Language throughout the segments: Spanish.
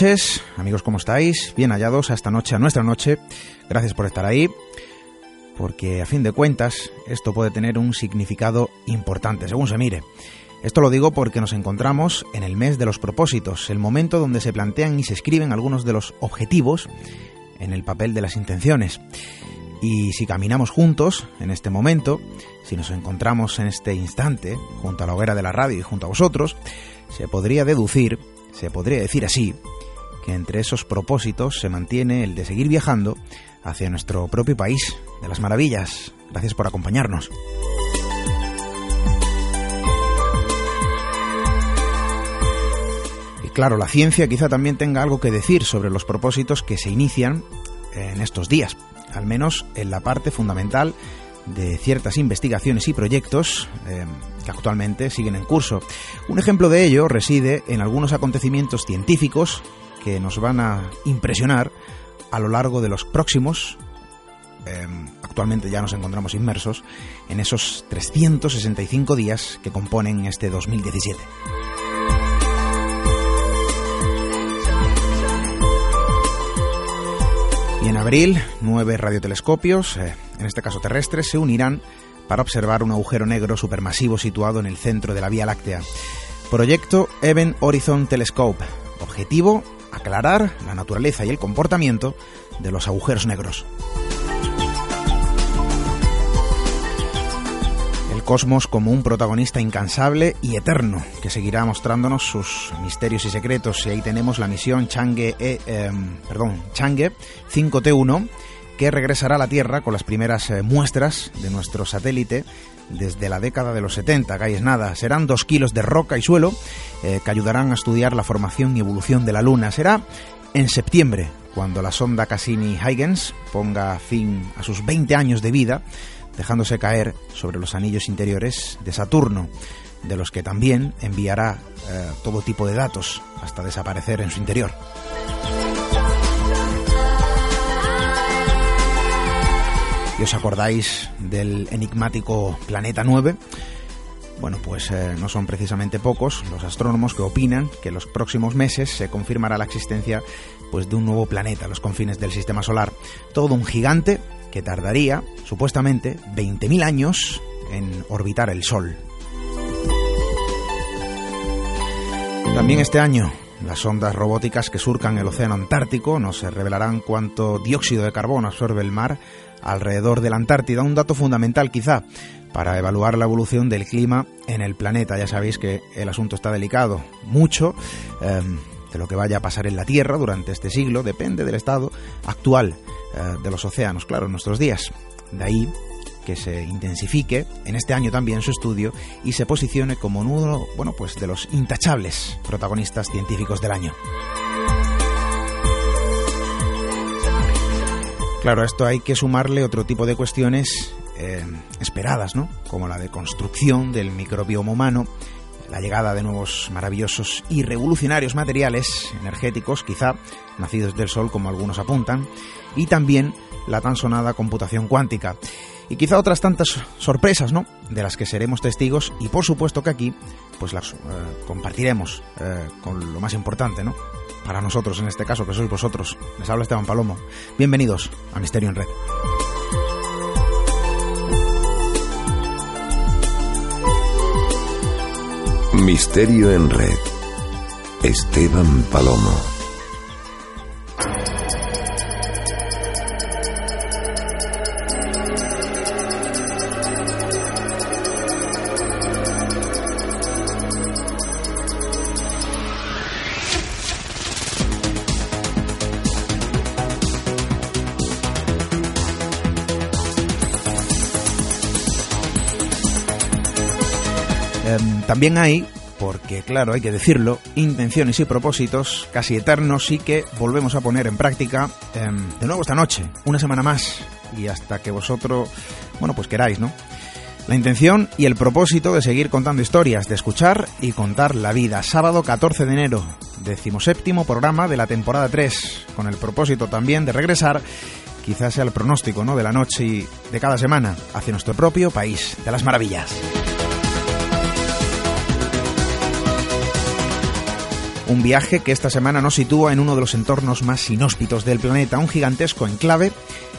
noches, amigos, ¿cómo estáis? Bien hallados a esta noche, a nuestra noche. Gracias por estar ahí, porque a fin de cuentas esto puede tener un significado importante, según se mire. Esto lo digo porque nos encontramos en el mes de los propósitos, el momento donde se plantean y se escriben algunos de los objetivos en el papel de las intenciones. Y si caminamos juntos en este momento, si nos encontramos en este instante, junto a la hoguera de la radio y junto a vosotros, se podría deducir se podría decir así, entre esos propósitos se mantiene el de seguir viajando hacia nuestro propio país de las maravillas. Gracias por acompañarnos. Y claro, la ciencia quizá también tenga algo que decir sobre los propósitos que se inician en estos días, al menos en la parte fundamental de ciertas investigaciones y proyectos eh, que actualmente siguen en curso. Un ejemplo de ello reside en algunos acontecimientos científicos nos van a impresionar a lo largo de los próximos, eh, actualmente ya nos encontramos inmersos, en esos 365 días que componen este 2017. Y en abril, nueve radiotelescopios, eh, en este caso terrestres, se unirán para observar un agujero negro supermasivo situado en el centro de la Vía Láctea. Proyecto Event Horizon Telescope. Objetivo, aclarar la naturaleza y el comportamiento de los agujeros negros. cosmos como un protagonista incansable y eterno, que seguirá mostrándonos sus misterios y secretos. Y ahí tenemos la misión Chang'e, eh, em, perdón, Chang'e 5T1, que regresará a la Tierra con las primeras eh, muestras de nuestro satélite desde la década de los 70, que es nada. Serán dos kilos de roca y suelo eh, que ayudarán a estudiar la formación y evolución de la Luna. Será en septiembre, cuando la sonda Cassini-Huygens ponga fin a sus 20 años de vida dejándose caer sobre los anillos interiores de Saturno, de los que también enviará eh, todo tipo de datos hasta desaparecer en su interior. ¿Y os acordáis del enigmático Planeta 9? Bueno, pues eh, no son precisamente pocos los astrónomos que opinan que en los próximos meses se confirmará la existencia pues, de un nuevo planeta a los confines del sistema solar. Todo un gigante que tardaría, supuestamente, 20.000 años en orbitar el Sol. También este año, las ondas robóticas que surcan el océano Antártico nos revelarán cuánto dióxido de carbono absorbe el mar alrededor de la Antártida, un dato fundamental quizá para evaluar la evolución del clima en el planeta. Ya sabéis que el asunto está delicado, mucho em, de lo que vaya a pasar en la Tierra durante este siglo depende del estado actual eh, de los océanos, claro, en nuestros días. De ahí que se intensifique en este año también su estudio y se posicione como uno, bueno, pues de los intachables protagonistas científicos del año. Claro, a esto hay que sumarle otro tipo de cuestiones eh, esperadas, ¿no? Como la de construcción del microbioma humano, la llegada de nuevos maravillosos y revolucionarios materiales energéticos, quizá nacidos del Sol como algunos apuntan, y también la tan sonada computación cuántica. Y quizá otras tantas sorpresas, ¿no? De las que seremos testigos y por supuesto que aquí pues las eh, compartiremos eh, con lo más importante, ¿no? Para nosotros en este caso, que sois vosotros. Les habla Esteban Palomo. Bienvenidos a Misterio en Red. Misterio en Red. Esteban Palomo. También hay porque claro, hay que decirlo, intenciones y propósitos casi eternos y que volvemos a poner en práctica em, de nuevo esta noche, una semana más, y hasta que vosotros, bueno, pues queráis, ¿no? La intención y el propósito de seguir contando historias, de escuchar y contar la vida. Sábado 14 de enero, decimoséptimo programa de la temporada 3, con el propósito también de regresar, quizás sea el pronóstico ¿no? de la noche y de cada semana, hacia nuestro propio país de las maravillas. Un viaje que esta semana nos sitúa en uno de los entornos más inhóspitos del planeta, un gigantesco enclave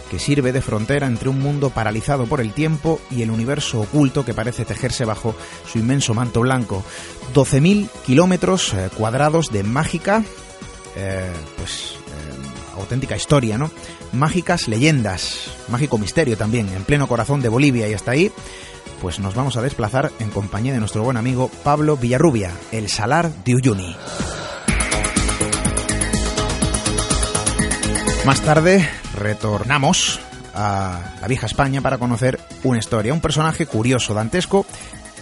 que sirve de frontera entre un mundo paralizado por el tiempo y el universo oculto que parece tejerse bajo su inmenso manto blanco. 12.000 kilómetros eh, cuadrados de mágica, eh, pues eh, auténtica historia, ¿no? Mágicas leyendas, mágico misterio también, en pleno corazón de Bolivia y hasta ahí pues nos vamos a desplazar en compañía de nuestro buen amigo Pablo Villarrubia, el Salar de Uyuni. Más tarde retornamos a la vieja España para conocer una historia, un personaje curioso, dantesco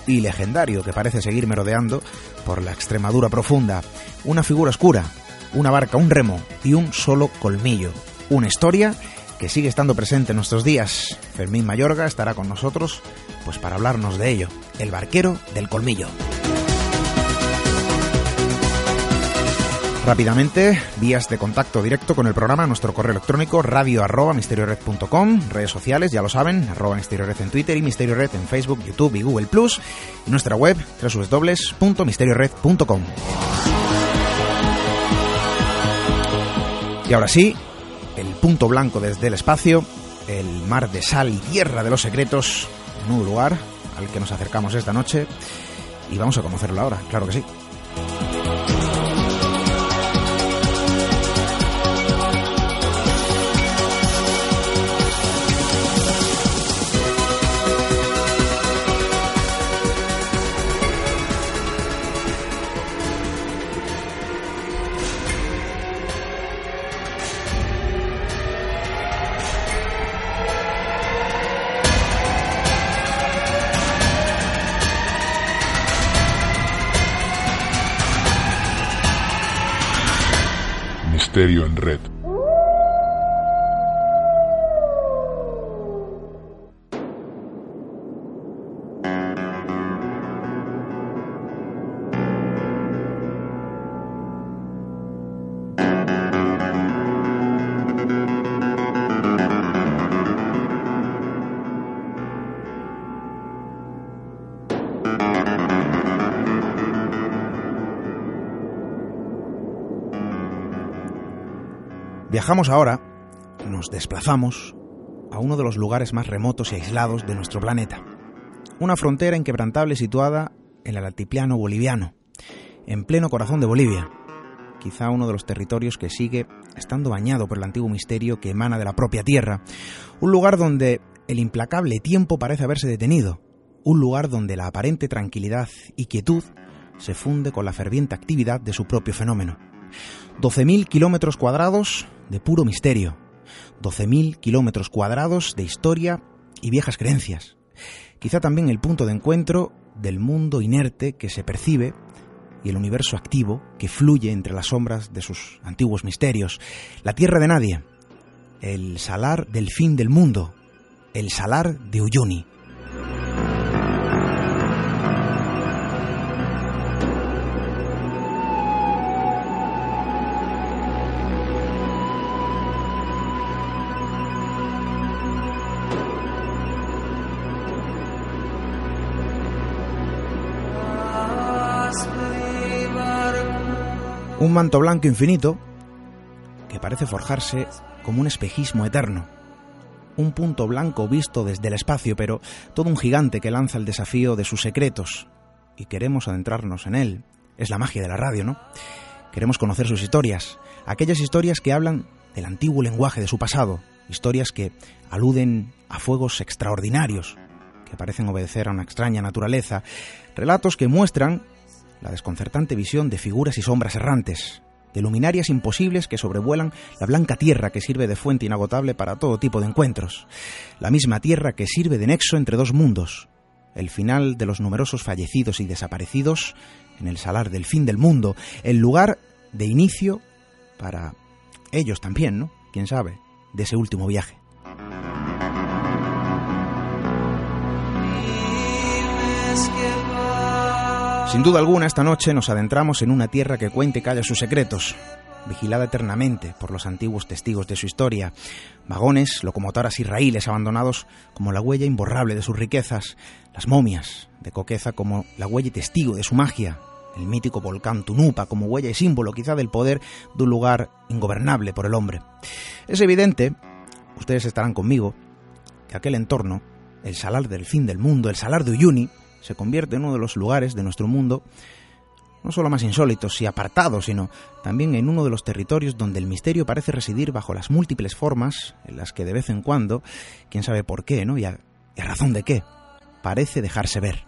y legendario que parece seguir merodeando por la Extremadura profunda, una figura oscura, una barca, un remo y un solo colmillo, una historia que sigue estando presente en nuestros días. Fermín Mayorga estará con nosotros pues para hablarnos de ello, el barquero del colmillo. Rápidamente, vías de contacto directo con el programa, nuestro correo electrónico radio arroba misteriored.com, redes sociales, ya lo saben, arroba misteriored en Twitter y misteriored en Facebook, YouTube y Google Plus, y nuestra web www.misteriored.com. Y ahora sí, el punto blanco desde el espacio, el mar de sal y tierra de los secretos, un lugar al que nos acercamos esta noche y vamos a conocerlo ahora, claro que sí. Viajamos ahora, nos desplazamos a uno de los lugares más remotos y aislados de nuestro planeta. Una frontera inquebrantable situada en el altiplano boliviano, en pleno corazón de Bolivia. Quizá uno de los territorios que sigue estando bañado por el antiguo misterio que emana de la propia tierra. Un lugar donde el implacable tiempo parece haberse detenido. Un lugar donde la aparente tranquilidad y quietud se funde con la ferviente actividad de su propio fenómeno. 12.000 kilómetros cuadrados de puro misterio, 12.000 kilómetros cuadrados de historia y viejas creencias. Quizá también el punto de encuentro del mundo inerte que se percibe y el universo activo que fluye entre las sombras de sus antiguos misterios. La tierra de nadie, el salar del fin del mundo, el salar de Uyuni. Un manto blanco infinito que parece forjarse como un espejismo eterno. Un punto blanco visto desde el espacio, pero todo un gigante que lanza el desafío de sus secretos. Y queremos adentrarnos en él. Es la magia de la radio, ¿no? Queremos conocer sus historias, aquellas historias que hablan del antiguo lenguaje de su pasado, historias que aluden a fuegos extraordinarios, que parecen obedecer a una extraña naturaleza, relatos que muestran la desconcertante visión de figuras y sombras errantes, de luminarias imposibles que sobrevuelan la blanca tierra que sirve de fuente inagotable para todo tipo de encuentros, la misma tierra que sirve de nexo entre dos mundos, el final de los numerosos fallecidos y desaparecidos en el salar del fin del mundo, el lugar de inicio para ellos también, ¿no? Quién sabe, de ese último viaje. Sin duda alguna, esta noche nos adentramos en una tierra que cuente y calla sus secretos, vigilada eternamente por los antiguos testigos de su historia, vagones, locomotoras y raíles abandonados como la huella imborrable de sus riquezas, las momias de Coqueza como la huella y testigo de su magia, el mítico volcán Tunupa como huella y símbolo quizá del poder de un lugar ingobernable por el hombre. Es evidente, ustedes estarán conmigo, que aquel entorno, el salar del fin del mundo, el salar de Uyuni, se convierte en uno de los lugares de nuestro mundo no solo más insólitos y apartados, sino también en uno de los territorios donde el misterio parece residir bajo las múltiples formas en las que de vez en cuando, quién sabe por qué, ¿no? Y a, y a razón de qué, parece dejarse ver.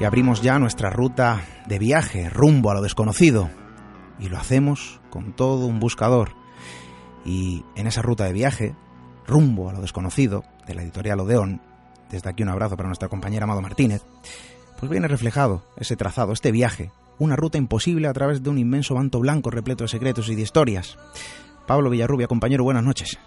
Y abrimos ya nuestra ruta de viaje rumbo a lo desconocido. Y lo hacemos con todo un buscador. Y en esa ruta de viaje rumbo a lo desconocido, de la editorial Odeón, desde aquí un abrazo para nuestra compañera Amado Martínez, pues viene reflejado ese trazado, este viaje, una ruta imposible a través de un inmenso manto blanco repleto de secretos y de historias. Pablo Villarrubia, compañero, buenas noches.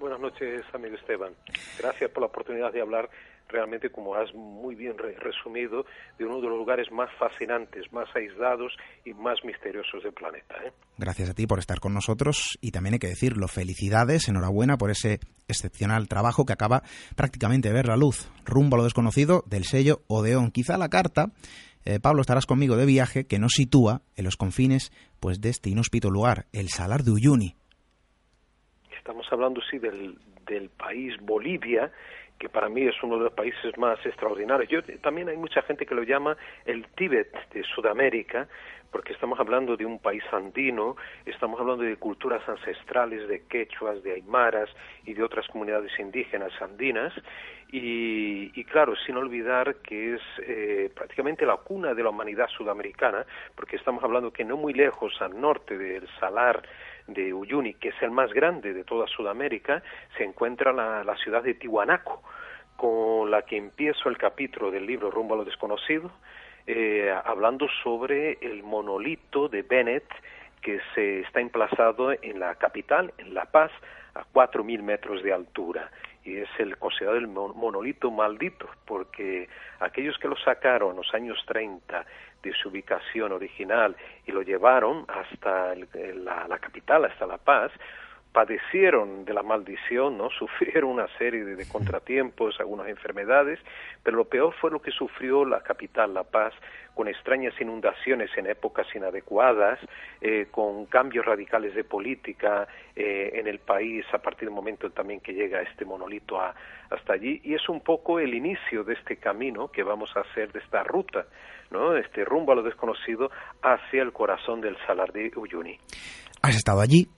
Buenas noches, amigo Esteban. Gracias por la oportunidad de hablar realmente, como has muy bien resumido, de uno de los lugares más fascinantes, más aislados y más misteriosos del planeta. ¿eh? Gracias a ti por estar con nosotros y también hay que decirlo, felicidades, enhorabuena por ese excepcional trabajo que acaba prácticamente de ver la luz, rumbo a lo desconocido del sello Odeón. Quizá la carta eh, Pablo, estarás conmigo de viaje que nos sitúa en los confines pues, de este inhóspito lugar, el Salar de Uyuni. Estamos hablando, sí, del, del país Bolivia, que para mí es uno de los países más extraordinarios. Yo, también hay mucha gente que lo llama el Tíbet de Sudamérica, porque estamos hablando de un país andino, estamos hablando de culturas ancestrales, de quechuas, de aymaras y de otras comunidades indígenas andinas, y, claro, sin olvidar que es eh, prácticamente la cuna de la humanidad sudamericana, porque estamos hablando que no muy lejos al norte del Salar de Uyuni, que es el más grande de toda Sudamérica, se encuentra la, la ciudad de Tihuanaco, con la que empiezo el capítulo del libro Rumbo a lo desconocido, eh, hablando sobre el monolito de Bennett que se está emplazado en la capital, en La Paz, a 4.000 metros de altura. Y es el considerado el monolito maldito, porque aquellos que lo sacaron en los años 30 de su ubicación original y lo llevaron hasta la, capital, hasta La Paz, padecieron de la maldición, ¿no? Sufrieron una serie de, contratiempos, algunas enfermedades, pero lo peor fue lo que sufrió la capital, La Paz, con extrañas inundaciones en épocas inadecuadas, eh, con cambios radicales de política eh, en el país a partir del momento también que llega este monolito hasta allí, y es un poco el inicio de este camino que vamos a hacer, de esta ruta, ¿no? Este rumbo a lo desconocido hacia el corazón del Salar de Uyuni. Has estado allí,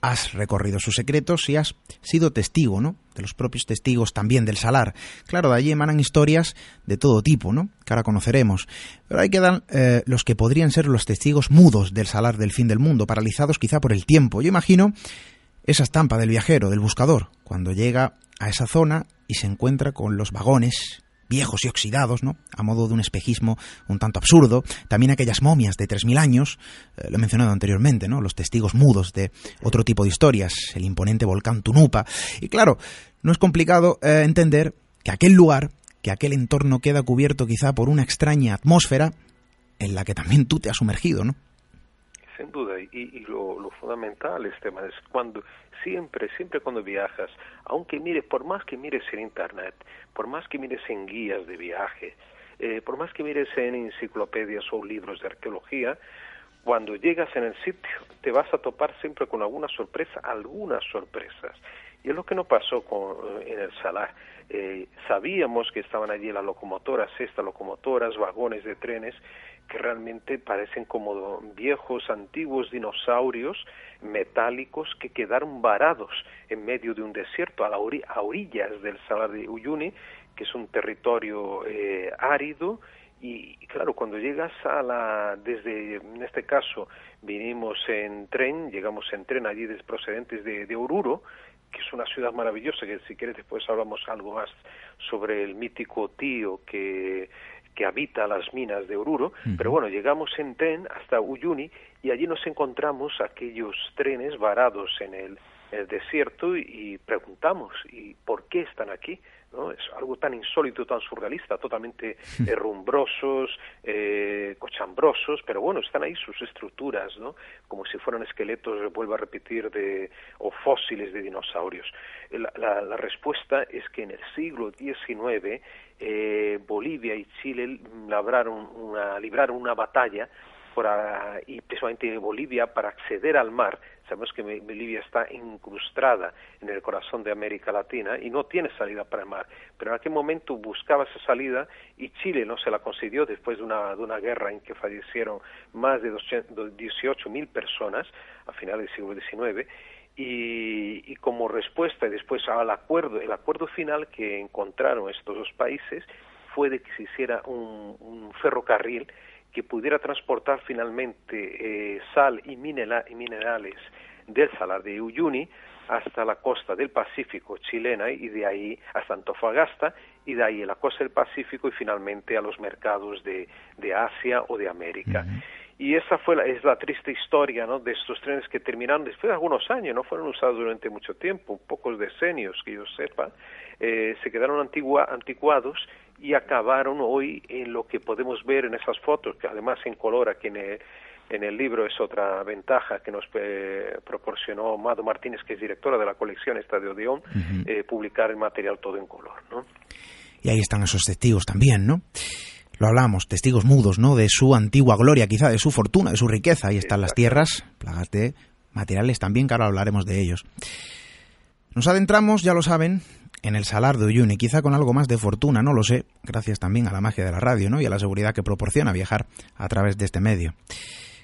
has recorrido sus secretos y has sido testigo, ¿no? De los propios testigos también del salar. Claro, de allí emanan historias de todo tipo, ¿no? Que ahora conoceremos. Pero ahí quedan eh, los que podrían ser los testigos mudos del salar del fin del mundo, paralizados quizá por el tiempo. Yo imagino esa estampa del viajero, del buscador, cuando llega a esa zona y se encuentra con los vagones viejos y oxidados, ¿no? A modo de un espejismo un tanto absurdo. También aquellas momias de 3.000 años, eh, lo he mencionado anteriormente, ¿no? Los testigos mudos de otro tipo de historias, el imponente volcán Tunupa. Y claro, no es complicado eh, entender que aquel lugar, que aquel entorno queda cubierto quizá por una extraña atmósfera en la que también tú te has sumergido, ¿no? Sin duda, y, lo, lo, fundamental, Esteban, es cuando siempre, siempre cuando viajas, aunque mires, por más que mires en Internet, por más que mires en guías de viaje, eh, por más que mires en enciclopedias o libros de arqueología, cuando llegas en el sitio te vas a topar siempre con alguna sorpresa, algunas sorpresas. Y es lo que no pasó con, en el Salar. Eh, sabíamos que estaban allí las locomotoras, estas locomotoras, vagones de trenes, que realmente parecen como viejos, antiguos dinosaurios metálicos que quedaron varados en medio de un desierto, a, la orillas del Salar de Uyuni, que es un territorio eh, árido, y claro, cuando llegas a la, desde, en este caso, vinimos en tren, llegamos en tren allí procedentes de, de Oruro, que es una ciudad maravillosa, que si quieres después hablamos algo más sobre el mítico tío que que habita las minas de Oruro, pero bueno, llegamos en tren hasta Uyuni y allí nos encontramos aquellos trenes varados en el, desierto y, preguntamos, ¿y por qué están aquí? ¿No? Es algo tan insólito, tan surrealista, totalmente herrumbrosos, eh, cochambrosos, pero bueno, están ahí sus estructuras, ¿no? Como si fueran esqueletos, vuelvo a repetir, de, o fósiles de dinosaurios. La, la respuesta es que en el siglo XIX eh, Bolivia y Chile labraron una, libraron una batalla y precisamente Bolivia para acceder al mar. Sabemos que Bolivia está incrustada en el corazón de América Latina y no tiene salida para el mar. Pero en aquel momento buscaba esa salida y Chile no se la concedió después de una, de una guerra en que fallecieron más de 18.000 personas a finales del siglo XIX y, como respuesta y después al acuerdo, el acuerdo final que encontraron estos dos países fue de que se hiciera un, ferrocarril que pudiera transportar finalmente eh, sal y, y minerales del salar de Uyuni hasta la costa del Pacífico chilena y de ahí hasta Antofagasta y de ahí a la costa del Pacífico y finalmente a los mercados de, de Asia o de América. Y esa fue la, es la triste historia ¿no? de estos trenes que terminaron después de algunos años, no fueron usados durante mucho tiempo, pocos decenios que yo sepa, eh, se quedaron antigua, anticuados y acabaron hoy en lo que podemos ver en esas fotos, que además en color aquí en el, en el libro es otra ventaja que nos eh, proporcionó Mado Martínez, que es directora de la colección esta de Odeón, eh, publicar el material todo en color. ¿no? Y ahí están esos testigos también, ¿no? lo hablamos, testigos mudos, ¿no? De su antigua gloria, quizá de su fortuna, de su riqueza. Ahí están las tierras, plagas de materiales también, que ahora hablaremos de ellos. Nos adentramos, ya lo saben, en el salar de Uyuni, quizá con algo más de fortuna, no lo sé, gracias también a la magia de la radio, ¿no? Y a la seguridad que proporciona viajar a través de este medio.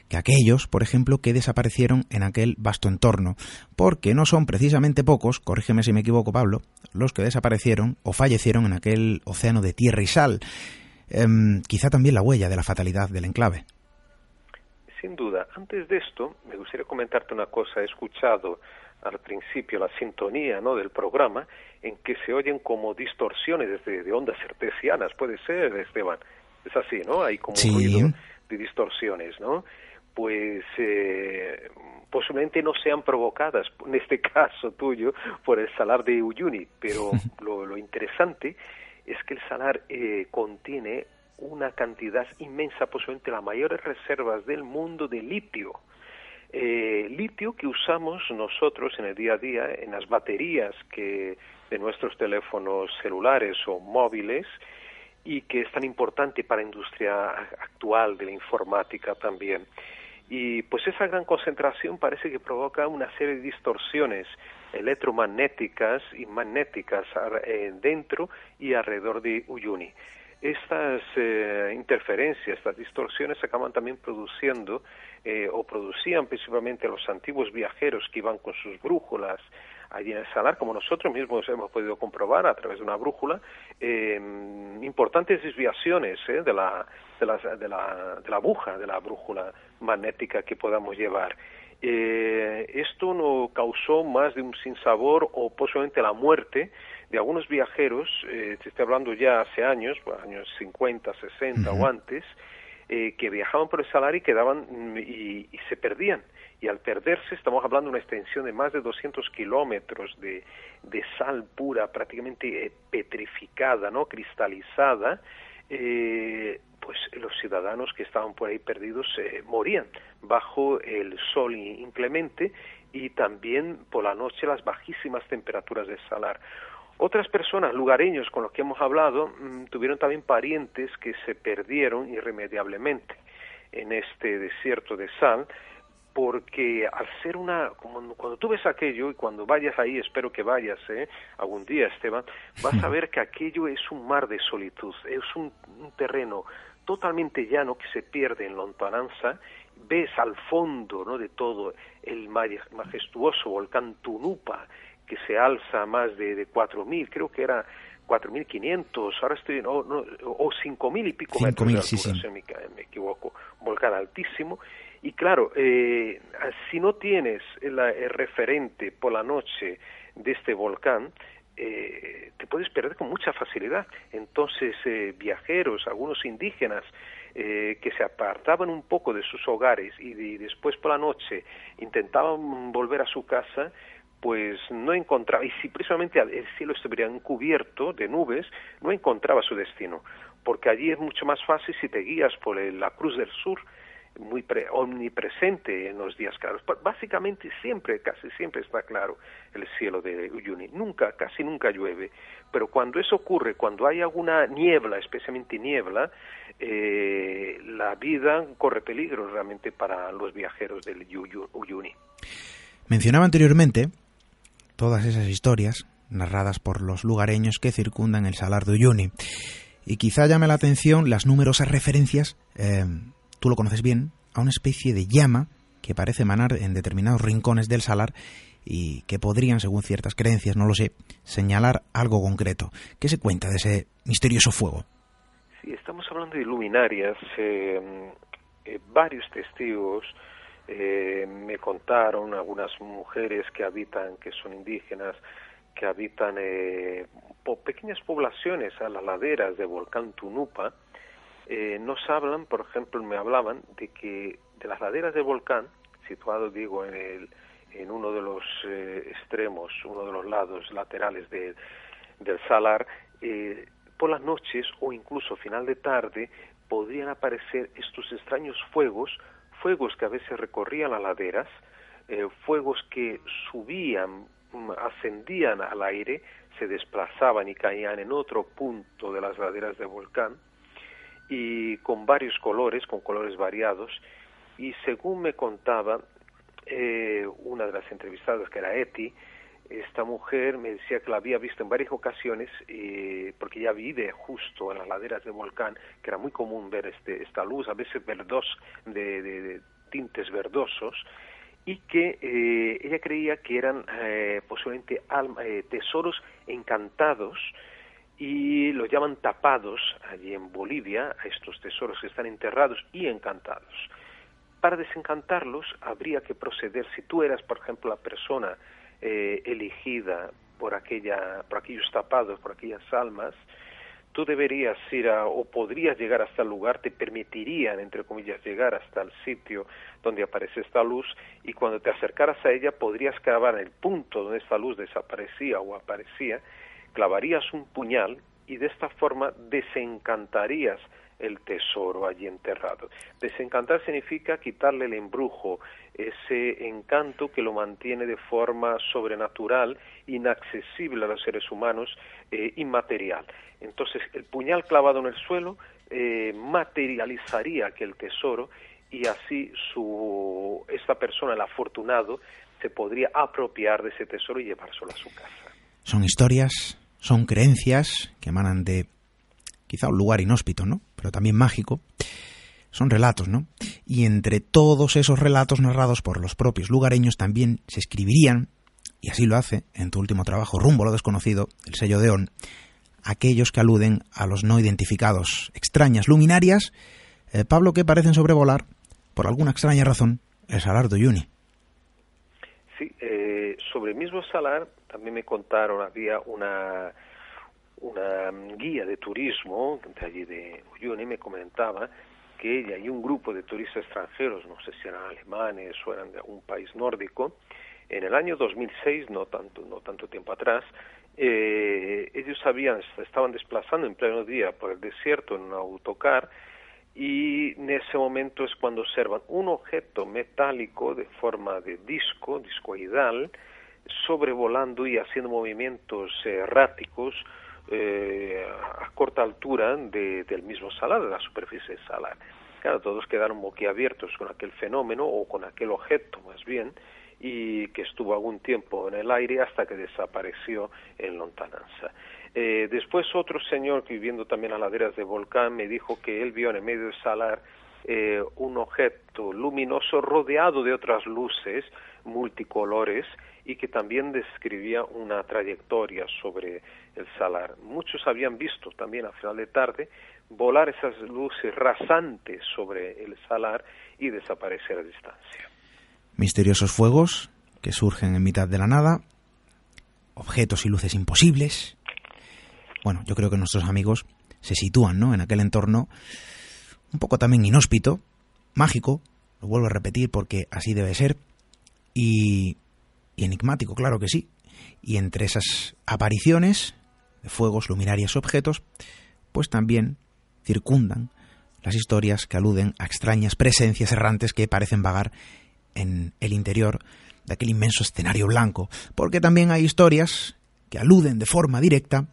Que aquellos, por ejemplo, que desaparecieron en aquel vasto entorno, porque no son precisamente pocos, corrígeme si me equivoco, Pablo, los que desaparecieron o fallecieron en aquel océano de tierra y sal, Em, quizá también la huella de la fatalidad del enclave. Sin duda. Antes de esto, me gustaría comentarte una cosa. He escuchado al principio la sintonía ¿no? del programa en que se oyen como distorsiones de, ondas artesianas. Puede ser, Esteban. Es así, ¿no? Hay como un ruido de distorsiones, ¿no? Pues eh, posiblemente no sean provocadas, en este caso tuyo, por el salar de Uyuni, pero lo, lo interesante es que el salar eh, contiene una cantidad inmensa, posiblemente las mayores reservas del mundo de litio. Eh, litio que usamos nosotros en el día a día en las baterías que de nuestros teléfonos celulares o móviles y que es tan importante para la industria actual de la informática también. Y pues esa gran concentración parece que provoca una serie de distorsiones electromagnéticas y magnéticas eh, dentro y alrededor de Uyuni. Estas eh, interferencias, estas distorsiones acaban también produciendo eh, o producían principalmente los antiguos viajeros que iban con sus brújulas allí en el salar, como nosotros mismos hemos podido comprobar a través de una brújula, importantes desviaciones de, la, de, la, de, la, de la aguja de la brújula magnética que podamos llevar. Eh, esto no causó más de un sinsabor o posiblemente la muerte de algunos viajeros, eh, te estoy hablando ya hace años, años 50, 60 o antes, eh, que viajaban por el salar y quedaban mm, y, se perdían. Y al perderse, estamos hablando de una extensión de más de 200 kilómetros de, de sal pura, prácticamente petrificada, no cristalizada, eh, pues los ciudadanos que estaban por ahí perdidos eh, morían bajo el sol inclemente y también por la noche las bajísimas temperaturas del salar. Otras personas, lugareños con los que hemos hablado, mm, tuvieron también parientes que se perdieron irremediablemente en este desierto de sal, porque al ser una, como cuando tú ves aquello y cuando vayas ahí, espero que vayas ¿eh? algún día, Esteban, vas a ver que aquello es un mar de solitud, es un, terreno totalmente llano que se pierde en lontananza, ves al fondo ¿no? de todo el majestuoso volcán Tunupa, que se alza a más de, de 4.000, creo que era 4.500, ahora estoy, no, no, o 5.000 y pico metros de altura, si me, me equivoco, volcán altísimo, y claro, eh, si no tienes el, referente por la noche de este volcán, eh, te puedes perder con mucha facilidad. Entonces, eh, viajeros, algunos indígenas, eh, que se apartaban un poco de sus hogares y, después por la noche intentaban volver a su casa, pues no encontraba, y si precisamente el cielo estuviera encubierto de nubes, no encontraba su destino, porque allí es mucho más fácil si te guías por la Cruz del Sur, muy omnipresente en los días claros. Básicamente siempre, casi siempre está claro el cielo de Uyuni. Nunca, casi nunca llueve. Pero cuando eso ocurre, cuando hay alguna niebla, especialmente niebla, eh, la vida corre peligro realmente para los viajeros del Uyuni. Mencionaba anteriormente todas esas historias narradas por los lugareños que circundan el Salar de Uyuni. Y quizá llame la atención las numerosas referencias eh, lo conoces bien, a una especie de llama que parece emanar en determinados rincones del salar y que podrían, según ciertas creencias, no lo sé, señalar algo concreto. ¿Qué se cuenta de ese misterioso fuego? Sí, estamos hablando de luminarias. Eh, eh, varios testigos eh, me contaron, algunas mujeres que habitan, que son indígenas, que habitan pequeñas poblaciones a las laderas del volcán Tunupa, eh, nos hablan, por ejemplo, me hablaban de que de las laderas del volcán, situado, digo, en, el, en uno de los eh, extremos, uno de los lados laterales del salar, eh, por las noches o incluso final de tarde podrían aparecer estos extraños fuegos, fuegos que a veces recorrían las laderas, fuegos que subían, mm, ascendían al aire, se desplazaban y caían en otro punto de las laderas del volcán, y con varios colores, con colores variados, y según me contaba eh, una de las entrevistadas, que era Eti, esta mujer me decía que la había visto en varias ocasiones, eh, porque ella vive justo en las laderas del volcán, que era muy común ver este, esta luz, a veces verdos, de, de, tintes verdosos, y que eh, ella creía que eran posiblemente tesoros encantados y los llaman tapados allí en Bolivia, a estos tesoros que están enterrados y encantados. Para desencantarlos habría que proceder, si tú eras, por ejemplo, la persona eh, elegida por, aquella, por aquellos tapados, por aquellas almas, tú deberías ir a, o podrías llegar hasta el lugar, te permitirían, entre comillas, llegar hasta el sitio donde aparece esta luz y cuando te acercaras a ella podrías grabar el punto donde esta luz desaparecía o aparecía clavarías un puñal y de esta forma desencantarías el tesoro allí enterrado. Desencantar significa quitarle el embrujo, ese encanto que lo mantiene de forma sobrenatural, inaccesible a los seres humanos, eh, inmaterial. Entonces, el puñal clavado en el suelo eh, materializaría aquel tesoro y así su, esta persona, el afortunado, se podría apropiar de ese tesoro y llevárselo a su casa. Son historias son creencias que emanan de quizá un lugar inhóspito, ¿no? Pero también mágico. Son relatos, ¿no? Y entre todos esos relatos narrados por los propios lugareños también se escribirían, y así lo hace en tu último trabajo, Rumbo a lo desconocido, el sello de On, aquellos que aluden a los no identificados, extrañas luminarias, eh, Pablo, que parecen sobrevolar, por alguna extraña razón, el Salar de. Sí, eh, sobre el mismo Salar también me contaron, había una, una guía de turismo de allí de Uyuni, me comentaba que ella y un grupo de turistas extranjeros, no sé si eran alemanes o eran de algún país nórdico, en el año 2006, no tanto, no tanto tiempo atrás, eh, ellos habían, estaban desplazando en pleno día por el desierto en un autocar y en ese momento es cuando observan un objeto metálico de forma de disco, discoidal, sobrevolando y haciendo movimientos erráticos eh, a corta altura del mismo salar, de la superficie salar. Claro, todos quedaron boquiabiertos con aquel fenómeno o con aquel objeto más bien y que estuvo algún tiempo en el aire hasta que desapareció en lontananza. Eh, después otro señor que viviendo también a laderas de volcán me dijo que él vio en el medio del salar eh, un objeto luminoso rodeado de otras luces multicolores y que también describía una trayectoria sobre el salar. Muchos habían visto también a final de tarde volar esas luces rasantes sobre el salar y desaparecer a distancia. Misteriosos fuegos que surgen en mitad de la nada, objetos y luces imposibles. Bueno, yo creo que nuestros amigos se sitúan, ¿no? En aquel entorno un poco también inhóspito, mágico, lo vuelvo a repetir porque así debe ser, y, y enigmático, claro que sí. Y entre esas apariciones de fuegos, luminarias, objetos, pues también circundan las historias que aluden a extrañas presencias errantes que parecen vagar en el interior de aquel inmenso escenario blanco, porque también hay historias que aluden de forma directa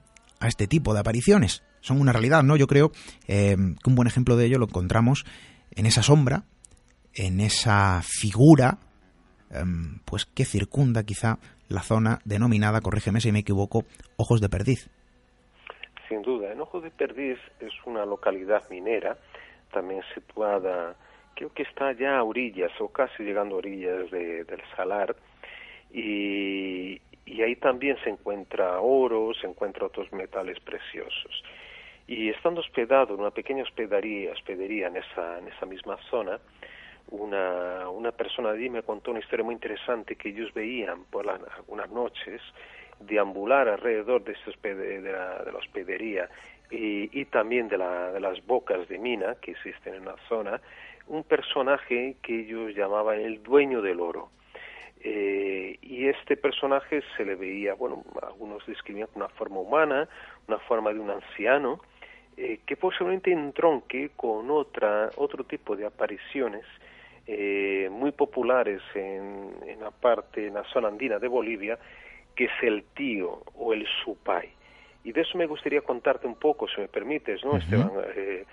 a este tipo de apariciones. Son una realidad, ¿no? Yo creo eh, que un buen ejemplo de ello lo encontramos en esa sombra, en esa figura, em, pues que circunda quizá la zona denominada, corrígeme si me equivoco, Ojos de Perdiz. Sin duda, en Ojos de Perdiz es una localidad minera, también situada creo que está ya a orillas o casi llegando a orillas del Salar y, ahí también se encuentra oro, se encuentra otros metales preciosos. Y estando hospedado en una pequeña hospedaría, hospedería en esa, en esa misma zona, una, una persona allí me contó una historia muy interesante que ellos veían por algunas noches deambular alrededor de, de, la, de la hospedería y, y también de, la, de las bocas de mina que existen en la zona, un personaje que ellos llamaban el dueño del oro. Eh, y este personaje se le veía, bueno, algunos describían una forma humana, una forma de un anciano, eh, que posiblemente entronque con otra, otro tipo de apariciones eh, muy populares en, en, la parte, en la zona andina de Bolivia, que es el tío o el supay. Y de eso me gustaría contarte un poco, si me permites, ¿no, Esteban? Eh,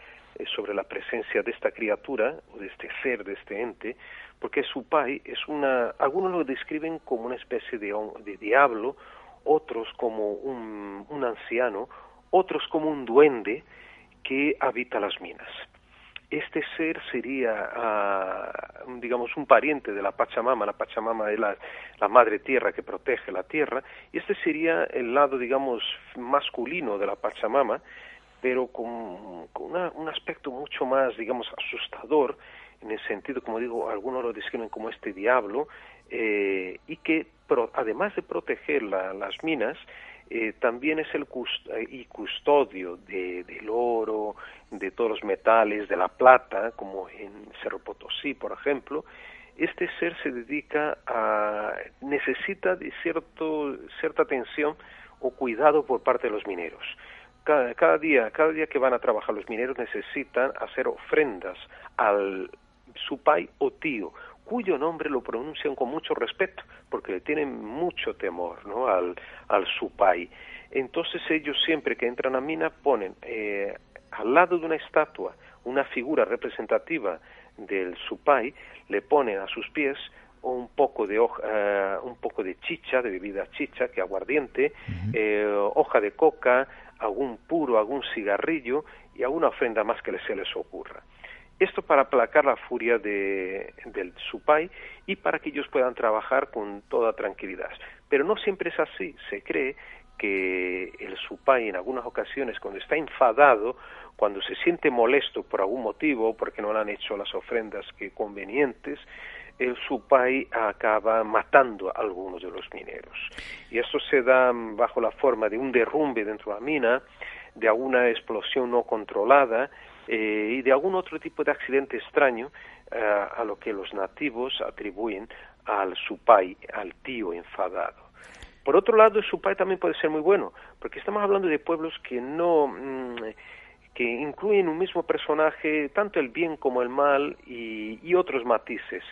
sobre la presencia de esta criatura, o de este ser, de este ente, porque su pai es una, algunos lo describen como una especie de, diablo, otros como un, un anciano, otros como un duende que habita las minas. Este ser sería, uh, digamos, un pariente de la Pachamama. La Pachamama es la, la, madre tierra que protege la tierra. Y este sería el lado, digamos, masculino de la Pachamama, pero con, con un aspecto mucho más, digamos, asustador, en el sentido, como digo, algunos lo describen como este diablo, eh, y que además de proteger las minas, eh, también es el eh, y custodio de, del oro, de todos los metales, de la plata, como en Cerro Potosí, por ejemplo, este ser se dedica a necesita de cierto cierta atención o cuidado por parte de los mineros cada, día, cada día que van a trabajar los mineros necesitan hacer ofrendas al pai o tío, cuyo nombre lo pronuncian con mucho respeto, porque le tienen mucho temor ¿no? al, al pai. Entonces ellos siempre que entran a mina ponen eh, al lado de una estatua una figura representativa del pai, le ponen a sus pies un poco de hoja, eh, un poco de chicha, de bebida chicha, que aguardiente, eh, hoja de coca, algún puro, algún cigarrillo y alguna ofrenda más que se les ocurra. Esto para aplacar la furia de, del supay y para que ellos puedan trabajar con toda tranquilidad. Pero no siempre es así. Se cree que el supay en algunas ocasiones cuando está enfadado, cuando se siente molesto por algún motivo, porque no le han hecho las ofrendas que convenientes, el supay acaba matando a algunos de los mineros. Y esto se da bajo la forma de un derrumbe dentro de la mina, de alguna explosión no controlada eh, y de algún otro tipo de accidente extraño eh, a lo que los nativos atribuyen al supay, al tío enfadado. Por otro lado, el supay también puede ser muy bueno, porque estamos hablando de pueblos que no... Mm, que incluyen un mismo personaje, tanto el bien como el mal y otros matices.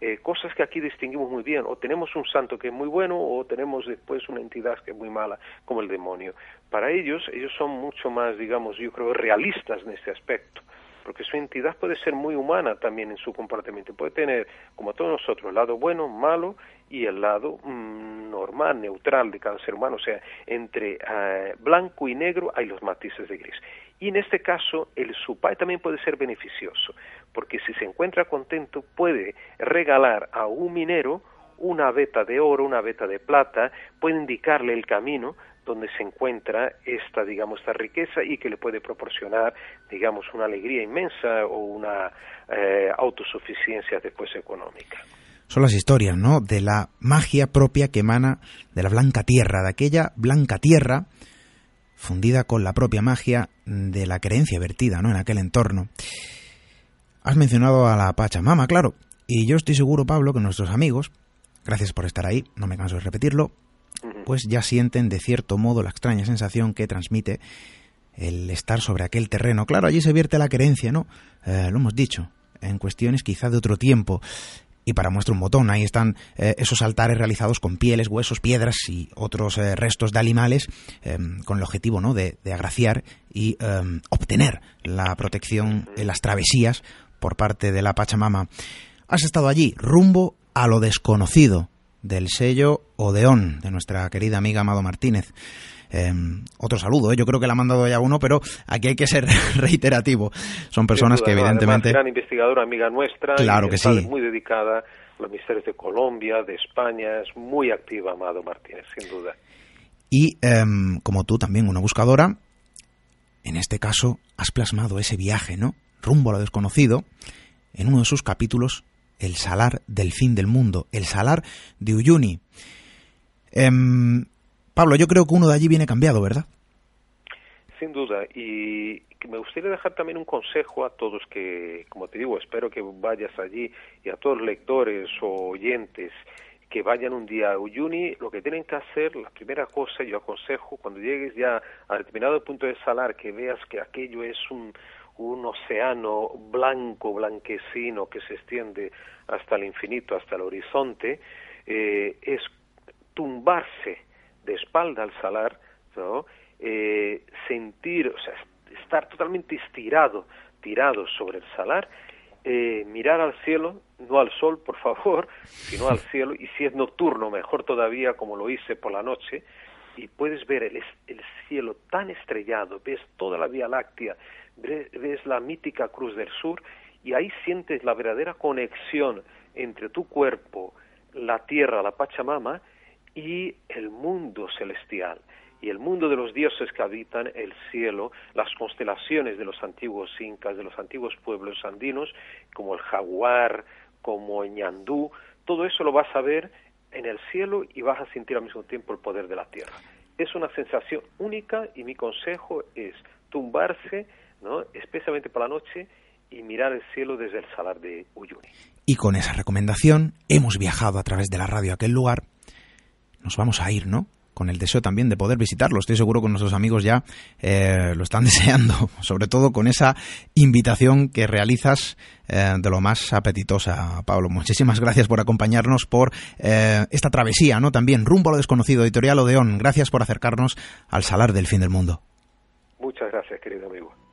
Eh, cosas que aquí distinguimos muy bien, o tenemos un santo que es muy bueno o tenemos después una entidad que es muy mala, como el demonio. Para ellos, ellos son mucho más, digamos, yo creo, realistas en este aspecto porque su entidad puede ser muy humana también en su comportamiento. Puede tener, como todos nosotros, el lado bueno, malo y el lado mm, normal, neutral de cada ser humano. O sea, entre eh, blanco y negro hay los matices de gris. Y en este caso, el supay también puede ser beneficioso, porque si se encuentra contento, puede regalar a un minero una veta de oro, una veta de plata, puede indicarle el camino donde se encuentra esta, digamos, esta riqueza y que le puede proporcionar, digamos, una alegría inmensa o una eh, autosuficiencia después económica. son las historias, ¿no? De la magia propia que emana de la blanca tierra, de aquella blanca tierra fundida con la propia magia de la creencia vertida, ¿no? En aquel entorno. Has mencionado a la Pachamama, claro, y yo estoy seguro, Pablo, que nuestros amigos, gracias por estar ahí, no me canso de repetirlo, pues ya sienten de cierto modo la extraña sensación que transmite el estar sobre aquel terreno. Claro, allí se vierte la creencia, ¿no? Eh, lo hemos dicho, en cuestiones quizá de otro tiempo. Y para muestra un botón, ahí están eh, esos altares realizados con pieles, huesos, piedras y otros eh, restos de animales em, con el objetivo ¿no? de, agraciar y em, obtener la protección en las travesías por parte de la Pachamama. Has estado allí, rumbo a lo desconocido del sello Odeón de nuestra querida amiga Amado Martínez. Em, otro saludo, ¿eh? yo creo que le ha mandado ya uno, pero aquí hay que ser reiterativo. Son personas que evidentemente... gran investigadora, amiga nuestra, claro que sí. muy dedicada a los misterios de Colombia, de España, es muy activa Amado Martínez, sin duda. Y em, como tú también, una buscadora, en este caso has plasmado ese viaje, ¿no? Rumbo lo desconocido, en uno de sus capítulos, El salar del fin del mundo, el salar de Uyuni. Em, Pablo, yo creo que uno de allí viene cambiado, ¿verdad? Sin duda, y me gustaría dejar también un consejo a todos que, como te digo, espero que vayas allí y a todos los lectores o oyentes que vayan un día a Uyuni, lo que tienen que hacer, la primera cosa yo aconsejo, cuando llegues ya a determinado punto de salar, que veas que aquello es un, un océano blanco, blanquecino, que se extiende hasta el infinito, hasta el horizonte, eh, es tumbarse de espalda al salar, eh, sentir, o sea, estar totalmente estirado, tirado sobre el salar, eh, mirar al cielo, no al sol, por favor, sino al cielo, y si es nocturno, mejor todavía, como lo hice por la noche, y puedes ver el, el cielo tan estrellado, ves toda la Vía Láctea, ves, la mítica Cruz del Sur, y ahí sientes la verdadera conexión entre tu cuerpo, la tierra, la Pachamama, y el mundo celestial y el mundo de los dioses que habitan el cielo, las constelaciones de los antiguos incas, de los antiguos pueblos andinos, como el jaguar, como el ñandú, todo eso lo vas a ver en el cielo y vas a sentir al mismo tiempo el poder de la tierra. Es una sensación única y mi consejo es tumbarse, ¿no? especialmente por la noche, y mirar el cielo desde el salar de Uyuni. Y con esa recomendación hemos viajado a través de la radio a aquel lugar nos vamos a ir, ¿no? Con el deseo también de poder visitarlo. Estoy seguro que nuestros amigos ya eh, lo están deseando, sobre todo con esa invitación que realizas eh, de lo más apetitosa, Pablo. Muchísimas gracias por acompañarnos por eh, esta travesía, ¿no? También rumbo a lo desconocido, editorial Odeón. Gracias por acercarnos al salar del fin del mundo. Muchas gracias, querido amigo.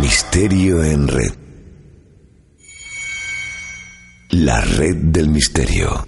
Misterio en red. La red del misterio.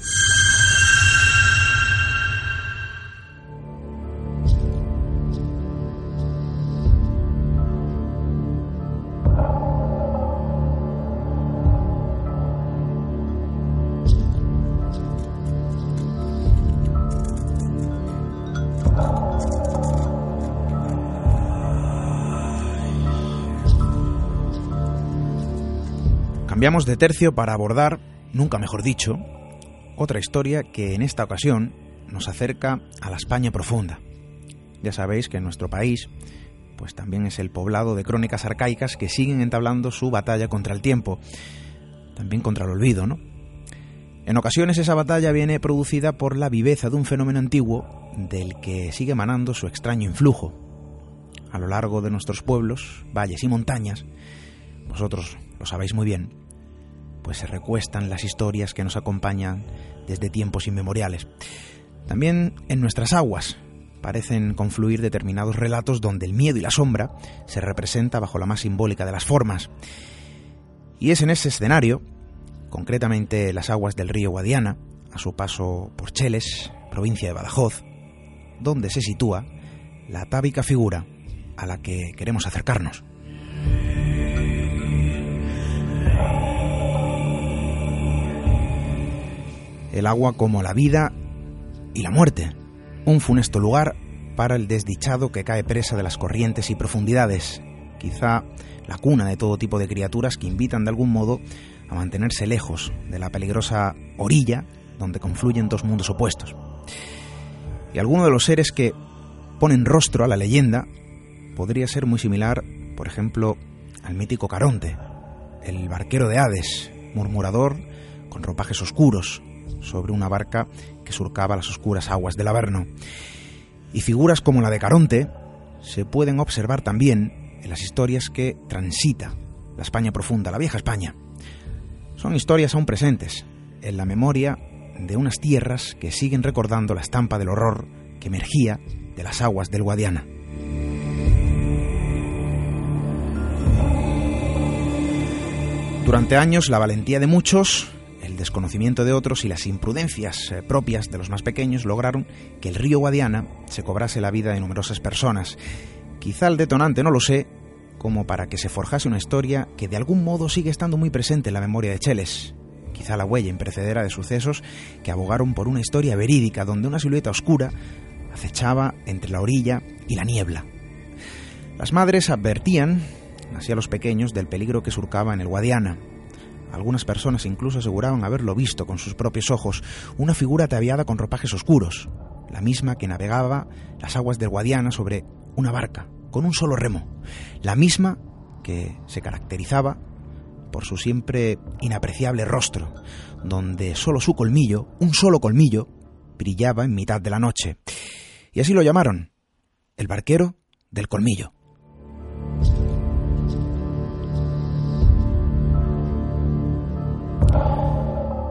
Cambiamos de tercio para abordar nunca mejor dicho, otra historia que en esta ocasión nos acerca a la España profunda. Ya sabéis que nuestro país pues también es el poblado de crónicas arcaicas que siguen entablando su batalla contra el tiempo, también contra el olvido, ¿no? En ocasiones esa batalla viene producida por la viveza de un fenómeno antiguo del que sigue emanando su extraño influjo. A lo largo de nuestros pueblos, valles y montañas, vosotros lo sabéis muy bien, pues se recuestan las historias que nos acompañan desde tiempos inmemoriales. También en nuestras aguas parecen confluir determinados relatos donde el miedo y la sombra se representa bajo la más simbólica de las formas. Y es en ese escenario, concretamente las aguas del río Guadiana, a su paso por Cheles, provincia de Badajoz, donde se sitúa la atávica figura a la que queremos acercarnos. El agua como la vida y la muerte, un funesto lugar para el desdichado que cae presa de las corrientes y profundidades, quizá la cuna de todo tipo de criaturas que invitan de algún modo a mantenerse lejos de la peligrosa orilla donde confluyen dos mundos opuestos. Y alguno de los seres que ponen rostro a la leyenda podría ser muy similar, por ejemplo, al mítico Caronte, el barquero de Hades, murmurador con ropajes oscuros, sobre una barca que surcaba las oscuras aguas del Averno. Y figuras como la de Caronte se pueden observar también en las historias que transita la España profunda, la vieja España. Son historias aún presentes en la memoria de unas tierras que siguen recordando la estampa del horror que emergía de las aguas del Guadiana. Durante años la valentía de muchos, el desconocimiento de otros y las imprudencias eh, propias de los más pequeños lograron que el río Guadiana se cobrase la vida de numerosas personas. Quizá el detonante, no lo sé, como para que se forjase una historia que de algún modo sigue estando muy presente en la memoria de Cheles. Quizá la huella imprecedera de sucesos que abogaron por una historia verídica donde una silueta oscura acechaba entre la orilla y la niebla. Las madres advertían así a los pequeños del peligro que surcaba en el Guadiana. Algunas personas incluso aseguraban haberlo visto con sus propios ojos, una figura ataviada con ropajes oscuros, la misma que navegaba las aguas del Guadiana sobre una barca, con un solo remo, la misma que se caracterizaba por su siempre inapreciable rostro, donde solo su colmillo, un solo colmillo, brillaba en mitad de la noche. Y así lo llamaron, el barquero del colmillo.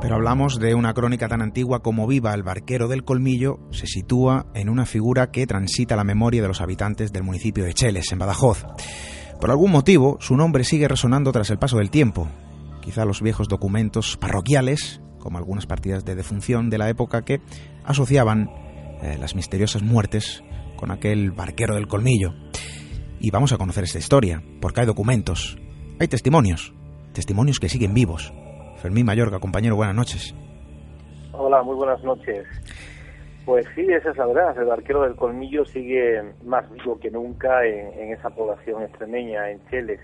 Pero hablamos de una crónica tan antigua como viva, el barquero del colmillo se sitúa en una figura que transita la memoria de los habitantes del municipio de Cheles, en Badajoz. Por algún motivo, su nombre sigue resonando tras el paso del tiempo. Quizá los viejos documentos parroquiales, como algunas partidas de defunción de la época que asociaban eh, las misteriosas muertes con aquel barquero del colmillo. Y vamos a conocer esta historia, porque hay documentos, hay testimonios, testimonios que siguen vivos. Fermín Mayorga, compañero, buenas noches. Hola, muy buenas noches. Pues sí, esa es la verdad. El arquero del colmillo sigue más vivo que nunca en, esa población extremeña, en Cheles.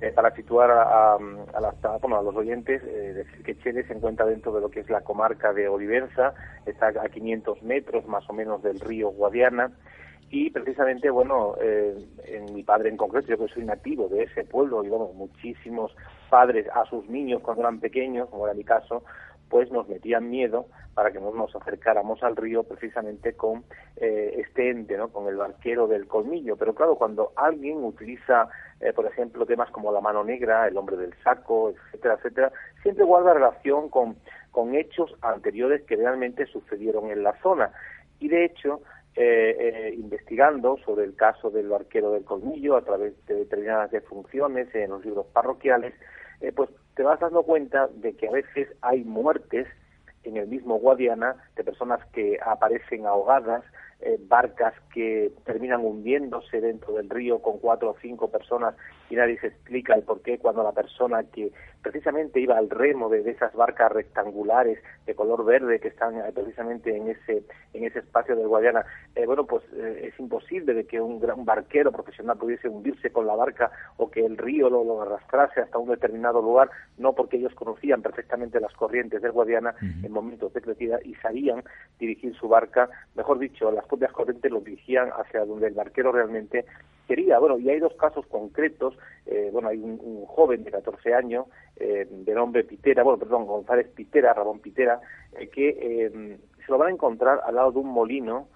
Eh, para situar a, a, los oyentes, eh, decir que Cheles se encuentra dentro de lo que es la comarca de Olivenza, está a 500 metros más o menos del río Guadiana, y precisamente, bueno, eh, en mi padre en concreto, yo que soy nativo de ese pueblo, y bueno, muchísimos padres a sus niños cuando eran pequeños, como era mi caso, pues nos metían miedo para que no nos acercáramos al río precisamente con eh, este ente, ¿no? con el barquero del colmillo. Pero claro, cuando alguien utiliza, eh, por ejemplo, temas como la mano negra, el hombre del saco, etcétera, etcétera, siempre guarda relación con, con hechos anteriores que realmente sucedieron en la zona. Y de hecho, eh, eh, investigando sobre el caso del barquero del colmillo a través de determinadas defunciones en los libros parroquiales, eh, pues te vas dando cuenta de que a veces hay muertes en el mismo Guadiana de personas que aparecen ahogadas, eh, barcas que terminan hundiéndose dentro del río con cuatro o cinco personas y nadie se explica el por qué cuando la persona que precisamente iba al remo de, esas barcas rectangulares de color verde que están eh, precisamente en ese en ese espacio del Guadiana, eh, bueno, pues es imposible de que un gran barquero profesional pudiese hundirse con la barca o que el río lo, lo, arrastrase hasta un determinado lugar, no porque ellos conocían perfectamente las corrientes del Guadiana en momentos de crecida y sabían dirigir su barca, mejor dicho, las propias corrientes lo dirigían hacia donde el barquero realmente quería. Bueno, y hay dos casos concretos. Eh, bueno, hay un, joven de 14 años, eh, de nombre Pitera, bueno, perdón, González Pitera, Ramón Pitera, eh, que se lo van a encontrar al lado de un molino,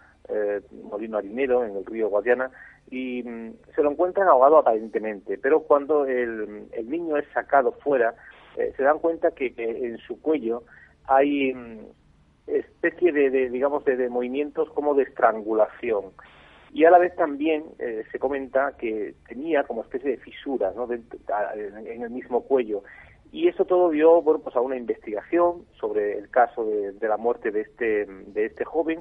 molino harinero en el río Guadiana, y mm, se lo encuentran ahogado aparentemente. Pero cuando el, niño es sacado fuera, se dan cuenta que, en su cuello hay mm, especie de, digamos, de, movimientos como de estrangulación. Y a la vez también eh, se comenta que tenía como especie de fisuras ¿no? en el mismo cuello. Y eso todo dio bueno, pues a una investigación sobre el caso de, la muerte de este, de este joven.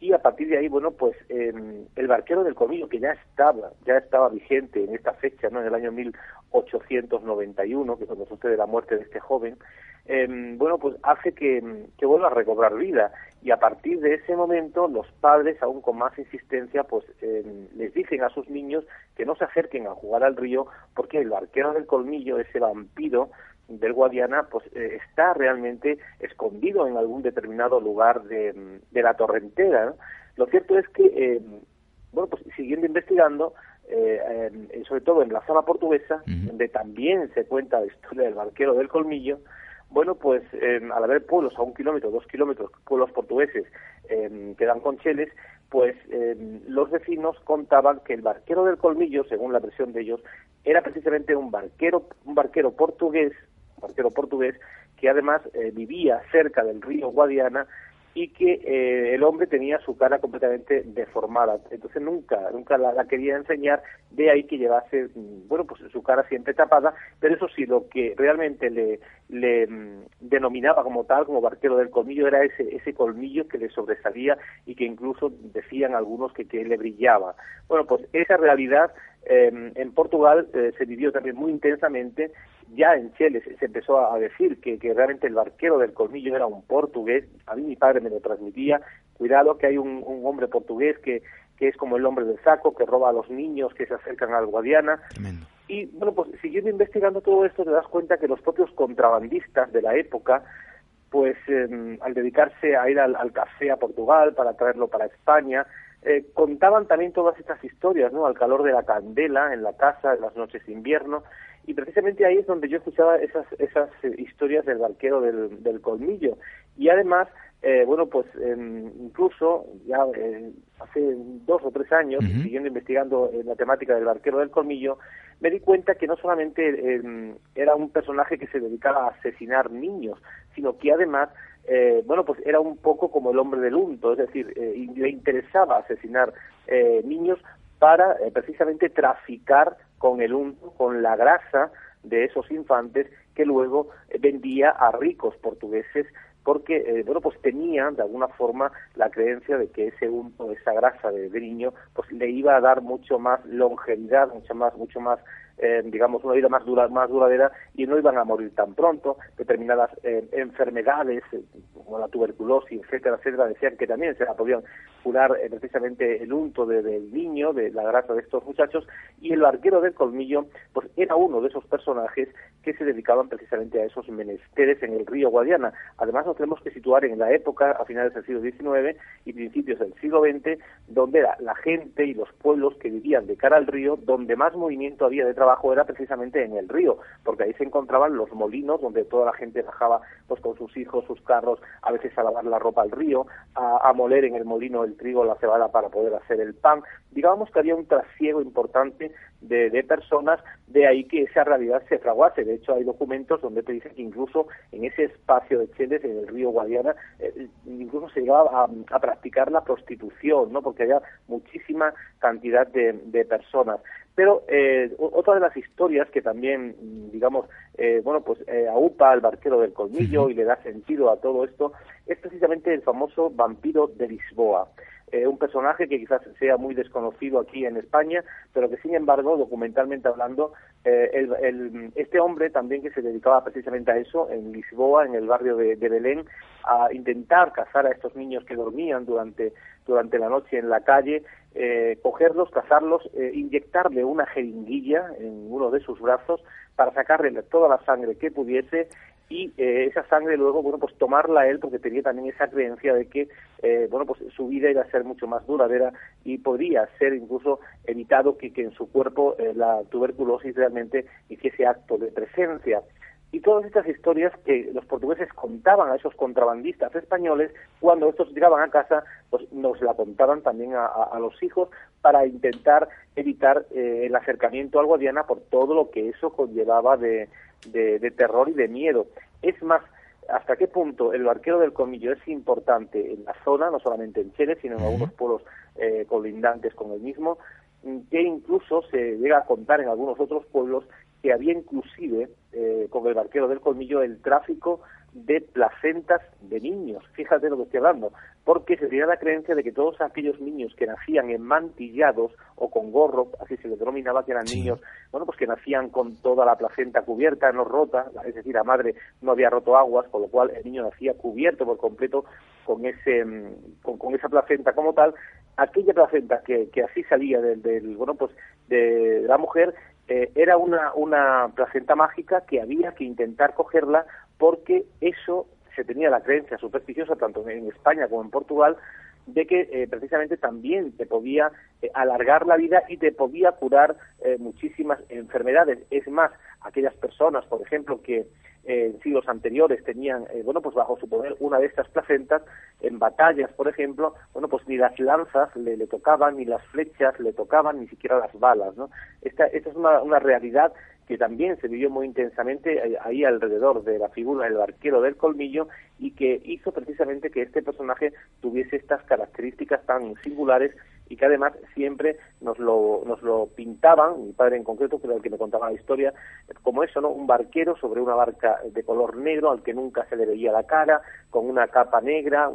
Y a partir de ahí, bueno, pues em, el barquero del colmillo, que ya estaba, ya estaba vigente en esta fecha, ¿no? En el año 1891, que es cuando sucede la muerte de este joven, Em, bueno, pues hace que, que, vuelva a recobrar vida. Y a partir de ese momento los padres, aún con más insistencia, pues eh, les dicen a sus niños que no se acerquen a jugar al río porque el barquero del colmillo, ese vampiro del Guadiana, pues eh, está realmente escondido en algún determinado lugar de, de la torrentera. Lo cierto es que, eh, bueno, pues siguiendo investigando, sobre todo en la zona portuguesa, donde también se cuenta la historia del barquero del colmillo, bueno, pues al haber pueblos a un kilómetro, dos kilómetros, pueblos portugueses eh, que dan concheles, pues los vecinos contaban que el barquero del colmillo, según la versión de ellos, era precisamente un barquero, un barquero portugués, barquero portugués, que además eh, vivía cerca del río Guadiana y que eh, el hombre tenía su cara completamente deformada. Entonces nunca, nunca la, quería enseñar, de ahí que llevase, mm, bueno, pues su cara siempre tapada, pero eso sí, lo que realmente le, le mm, denominaba como tal, como barquero del colmillo, era ese, ese colmillo que le sobresalía y que incluso decían algunos que, que le brillaba. Bueno, pues esa realidad eh, en Portugal eh, se vivió también muy intensamente. Ya en Chile se, empezó a decir que, que, realmente el barquero del colmillo era un portugués, a mí mi padre me lo transmitía, cuidado que hay un, hombre portugués que, que es como el hombre del saco, que roba a los niños que se acercan al Guadiana. Y bueno, pues siguiendo investigando todo esto te das cuenta que los propios contrabandistas de la época, pues em, al dedicarse a ir al, café a Portugal para traerlo para España, eh, contaban también todas estas historias, ¿no? Al calor de la candela en la casa, en las noches de invierno, y precisamente ahí es donde yo escuchaba esas, esas eh, historias del barquero del, del colmillo. Y además, eh, bueno, pues em, incluso ya eh, hace dos o tres años, siguiendo investigando la temática del barquero del colmillo, me di cuenta que no solamente em, era un personaje que se dedicaba a asesinar niños, sino que además bueno, pues era un poco como el hombre del unto, es decir, le interesaba asesinar niños para precisamente traficar con el unto, con la grasa de esos infantes que luego vendía a ricos portugueses porque eh, bueno pues tenían de alguna forma la creencia de que ese unto esa grasa de, de, niño pues le iba a dar mucho más longevidad mucho más mucho más eh, digamos, una vida más, dura, más duradera y no iban a morir tan pronto. Determinadas eh, enfermedades, eh, como la tuberculosis, etcétera, etcétera, decían que también se la podían curar precisamente el unto del niño, de la grasa de estos muchachos, y el arquero del colmillo, pues era uno de esos personajes que se dedicaban precisamente a esos menesteres en el río Guadiana. Además, nos tenemos que situar en la época, a finales del siglo XIX y principios del siglo XX, donde la gente y los pueblos que vivían de cara al río, donde más movimiento había de trabajo era precisamente en el río, porque ahí se encontraban los molinos donde toda la gente bajaba pues con sus hijos, sus carros, a veces a lavar la ropa al río, a, moler en el molino el trigo, la cebada para poder hacer el pan. Digamos que había un trasiego importante de, personas, de ahí que esa realidad se fraguase. De hecho, hay documentos donde te dicen que incluso en ese espacio de Cheles, en el río Guadiana, eh, incluso se llegaba a, practicar la prostitución, ¿no? porque había muchísima cantidad de, de personas. Pero eh, otra de las historias que también, digamos, eh, bueno, pues eh, aupa al barquero del colmillo y le da sentido a todo esto, es precisamente el famoso vampiro de Lisboa. Eh, un personaje que quizás sea muy desconocido aquí en España, pero que sin embargo, documentalmente hablando, el, este hombre también que se dedicaba precisamente a eso, en Lisboa, en el barrio de, de Belén, a intentar cazar a estos niños que dormían durante, durante la noche en la calle eh, cogerlos, cazarlos, eh, inyectarle una jeringuilla en uno de sus brazos para sacarle toda la sangre que pudiese y eh, esa sangre luego, bueno, pues tomarla él porque tenía también esa creencia de que, eh, bueno, pues su vida iba a ser mucho más duradera y podría ser incluso evitado que, que en su cuerpo la tuberculosis realmente hiciese acto de presencia y todas estas historias que los portugueses contaban a esos contrabandistas españoles, cuando estos llegaban a casa, pues nos la contaban también a, los hijos para intentar evitar eh, el acercamiento al Guadiana por todo lo que eso conllevaba de, de, terror y de miedo. Es más, hasta qué punto el barquero del Comillo es importante en la zona, no solamente en Chile, sino en algunos pueblos eh, colindantes con el mismo, que incluso se llega a contar en algunos otros pueblos que había inclusive eh, con el barquero del colmillo el tráfico de placentas de niños. Fíjate lo que estoy hablando, porque se tenía la creencia de que todos aquellos niños que nacían enmantillados o con gorro, así se les denominaba, que eran niños, bueno, pues que nacían con toda la placenta cubierta, no rota, es decir, la madre no había roto aguas, con lo cual el niño nacía cubierto por completo con ese mm, con, esa placenta como tal. Aquella placenta que, que así salía del, del bueno pues de la mujer eh, era una, una placenta mágica que había que intentar cogerla porque eso se tenía la creencia supersticiosa tanto en España como en Portugal de que eh, precisamente también te podía eh, alargar la vida y te podía curar eh, muchísimas enfermedades. Es más, aquellas personas, por ejemplo, que en siglos anteriores tenían, bueno, pues bajo su poder una de estas placentas, en batallas, por ejemplo, bueno, pues ni las lanzas le, le tocaban, ni las flechas le tocaban, ni siquiera las balas, ¿no? Esta, esta es una, una realidad que también se vivió muy intensamente eh, ahí alrededor de la figura del barquero del colmillo y que hizo precisamente que este personaje tuviese estas características tan singulares y que además siempre nos lo, nos lo pintaban, mi padre en concreto, que era el que me contaba la historia, como eso, ¿no? Un barquero sobre una barca de color negro al que nunca se le veía la cara, con una capa negra,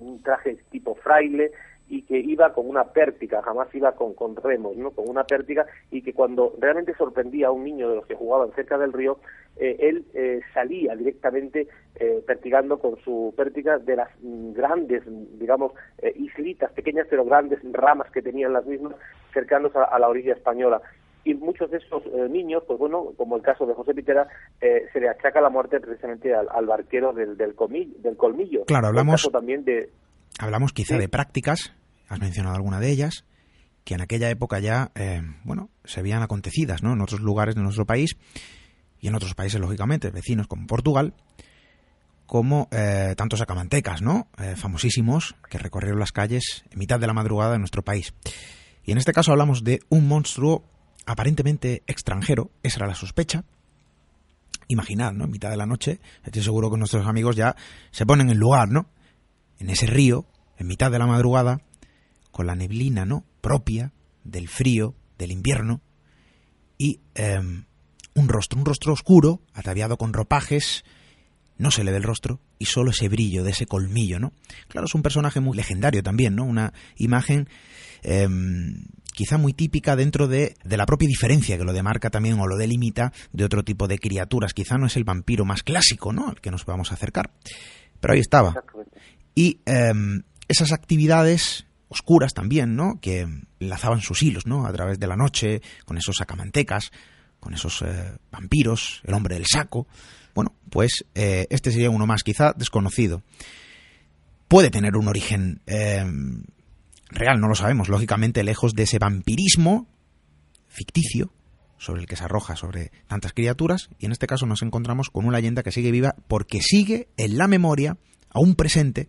un traje tipo fraile, y que iba con una pértiga, jamás iba con, con remos, ¿no? con una pértiga, y que cuando realmente sorprendía a un niño de los que jugaban cerca del río, eh, él eh, salía directamente eh, pertigando con su pértiga de las grandes, digamos, islitas, pequeñas pero grandes ramas que tenían las mismas, cercanos a, la orilla española y muchos de esos niños, pues bueno, como el caso de José Pitera, se le achaca la muerte precisamente al, barquero del, del, colmillo, del colmillo. Claro, hablamos también de hablamos quizá de prácticas has mencionado alguna de ellas, que en aquella época ya, eh, bueno, se veían acontecidas, ¿no? En otros lugares de nuestro país y en otros países, lógicamente, vecinos como Portugal, como eh, tantos acamantecas, ¿no? Eh, famosísimos que recorrieron las calles en mitad de la madrugada de nuestro país. Y en este caso hablamos de un monstruo aparentemente extranjero, esa era la sospecha. Imaginad, ¿no? En mitad de la noche, estoy seguro que nuestros amigos ya se ponen en lugar, ¿no? En ese río, en mitad de la madrugada, con la neblina no propia del frío del invierno y em, un rostro, un rostro oscuro, ataviado con ropajes, no se le ve el rostro y solo ese brillo de ese colmillo, ¿no? Claro, es un personaje muy legendario también, ¿no? Una imagen em, quizá muy típica dentro de, de, la propia diferencia que lo demarca también o lo delimita de otro tipo de criaturas. Quizá no es el vampiro más clásico, ¿no? Al que nos vamos a acercar. Pero ahí estaba. Y em, esas actividades oscuras también, ¿no? Que enlazaban sus hilos, ¿no? A través de la noche, con esos sacamantecas, con esos eh, vampiros, el hombre del saco. Bueno, pues eh, este sería uno más, quizá desconocido. Puede tener un origen eh, real, no lo sabemos, lógicamente, lejos de ese vampirismo ficticio sobre el que se arroja sobre tantas criaturas, y en este caso nos encontramos con una leyenda que sigue viva porque sigue en la memoria, aún presente,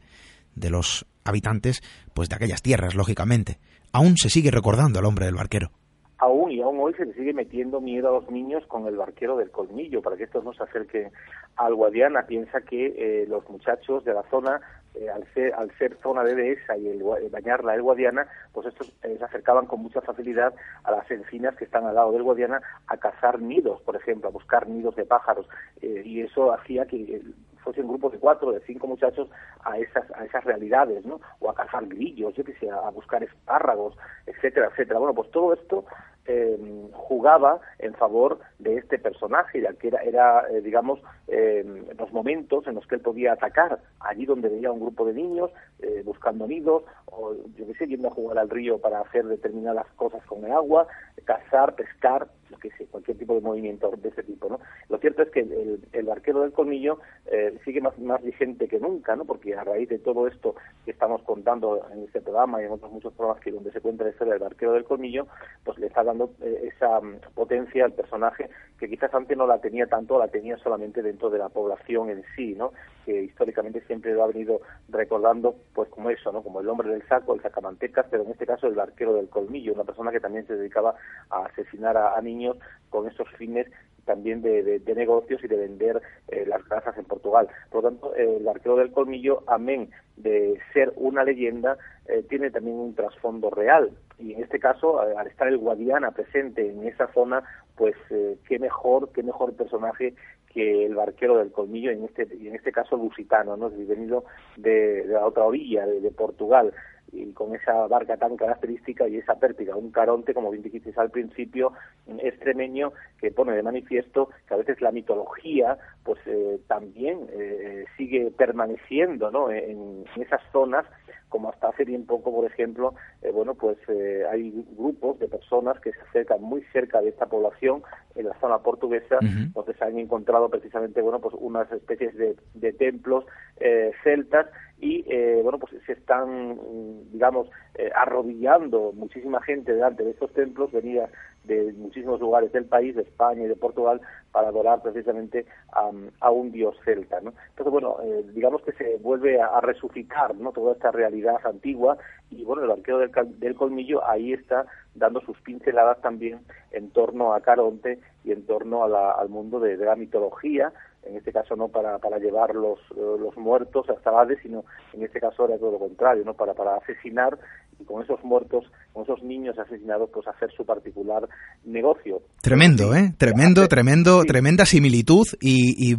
de los habitantes pues de aquellas tierras, lógicamente. Aún se sigue recordando al hombre del barquero. Aún y aún hoy se le sigue metiendo miedo a los niños con el barquero del colmillo, para que estos no se acerquen al Guadiana. Piensa que eh, los muchachos de la zona, eh, al, ser, al ser zona de dehesa y el, bañarla el Guadiana, pues estos eh, se acercaban con mucha facilidad a las encinas que están al lado del Guadiana a cazar nidos, por ejemplo, a buscar nidos de pájaros. y eso hacía que fuesen grupos de cuatro, de cinco muchachos a esas, a esas realidades, ¿no? O a cazar grillos, yo sé, a buscar espárragos, etcétera, etcétera. Bueno, pues todo esto eh, jugaba en favor de este personaje, ya que era, eh, digamos, eh, los momentos en los que él podía atacar, allí donde veía un grupo de niños eh, buscando nidos, o yo qué sé, yendo a jugar al río para hacer determinadas cosas con el agua, cazar, pescar, lo que sé, cualquier tipo de movimiento de ese tipo, ¿no? Lo cierto es que el, el arquero del colmillo eh, sigue más, más vigente que nunca, ¿no? Porque a raíz de todo esto que estamos contando en este programa y en otros muchos programas que donde se cuenta la historia del arquero del colmillo, pues le está dando eh, esa mm, potencia al personaje que quizás antes no la tenía tanto, la tenía solamente dentro de la población en sí, ¿no? Que históricamente siempre lo ha venido recordando, pues como eso, ¿no? Como el hombre del saco, el sacamantecas, pero en este caso el arquero del colmillo, una persona que también se dedicaba a asesinar a, niños con esos fines también de, negocios y de vender eh, las casas en Portugal. Por lo tanto, el arquero del colmillo, amén de ser una leyenda, eh, tiene también un trasfondo real. Y en este caso, al estar el Guadiana presente en esa zona, pues eh, qué mejor, qué mejor personaje que el barquero del colmillo, en este, en este caso lusitano, ¿no? venido de, de la otra orilla, de, Portugal. Y con esa barca tan característica y esa pértiga, un caronte, como bien dijiste al principio, extremeño, que pone de manifiesto que a veces la mitología pues eh, también eh, sigue permaneciendo ¿no? en, esas zonas como hasta hace bien poco, por ejemplo, eh, bueno, pues hay grupos de personas que se acercan muy cerca de esta población en la zona portuguesa, donde se han encontrado precisamente, bueno, pues unas especies de, de templos celtas y eh, bueno pues se están digamos eh, arrodillando muchísima gente delante de estos templos venida de muchísimos lugares del país de España y de Portugal para adorar precisamente a, un dios celta ¿no? entonces bueno eh, digamos que se vuelve a, resucitar no toda esta realidad antigua y bueno el arquero del, del colmillo ahí está dando sus pinceladas también en torno a Caronte y en torno al mundo de la mitología en este caso no para, para llevar los, los muertos hasta Hades, sino en este caso era todo lo contrario, ¿no? para, para asesinar y con esos muertos, con esos niños asesinados, pues hacer su particular negocio. Tremendo, ¿eh? Tremendo, tremendo, tremenda similitud y,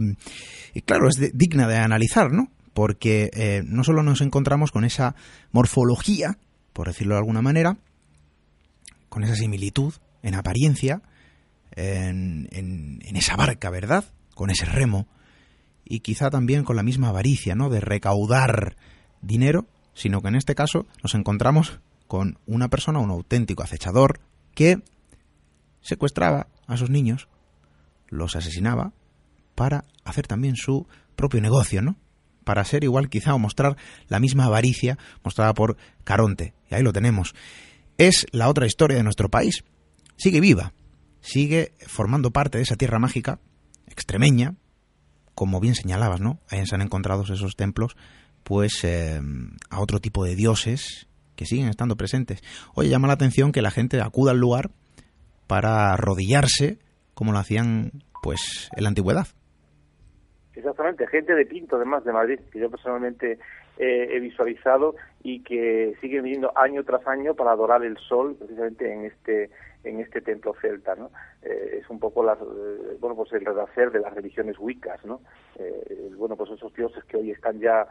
y, claro, es digna de analizar, ¿no? Porque eh, no solo nos encontramos con esa morfología, por decirlo de alguna manera, con esa similitud en apariencia, en, en, en esa barca, ¿verdad? Con ese remo y quizá también con la misma avaricia, ¿no? De recaudar dinero, sino que en este caso nos encontramos con una persona, un auténtico acechador, que secuestraba a sus niños, los asesinaba para hacer también su propio negocio, ¿no? Para ser igual quizá o mostrar la misma avaricia mostrada por Caronte. Y ahí lo tenemos. Es la otra historia de nuestro país. Sigue viva, sigue formando parte de esa tierra mágica extremeña, como bien señalabas, ¿no? Ahí se han encontrado esos templos, pues eh, a otro tipo de dioses que siguen estando presentes. Oye, llama la atención que la gente acuda al lugar para arrodillarse, como lo hacían, pues, en la antigüedad. Exactamente, gente de Pinto, además de Madrid, que yo personalmente he visualizado y que siguen viniendo año tras año para adorar el sol, precisamente en este en este templo celta, ¿no? Eh, es un poco las, eh, bueno, pues el renacer de las religiones wiccas, ¿no? Eh, bueno, pues esos dioses que hoy están ya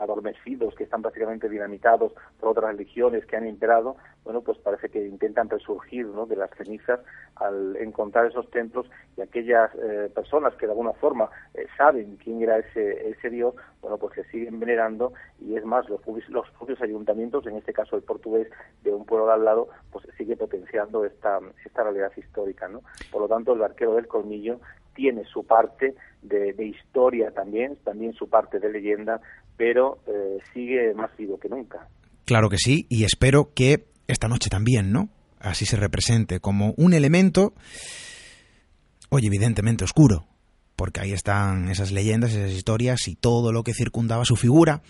adormecidos, que están prácticamente dinamitados por otras religiones que han imperado, bueno, pues parece que intentan resurgir, ¿no? De las cenizas al encontrar esos templos y aquellas personas que de alguna forma saben quién era ese, ese dios, bueno, pues se siguen venerando y es más, los, los propios ayuntamientos, en este caso el portugués de un pueblo de al lado, pues sigue potenciando esta, esta realidad histórica. ¿no? Por lo tanto, el barquero del colmillo tiene su parte de, historia también, también su parte de leyenda, pero eh, sigue más vivo que nunca. Claro que sí, y espero que esta noche también, ¿no? Así se represente como un elemento, oye, evidentemente oscuro, porque ahí están esas leyendas, esas historias y todo lo que circundaba su figura,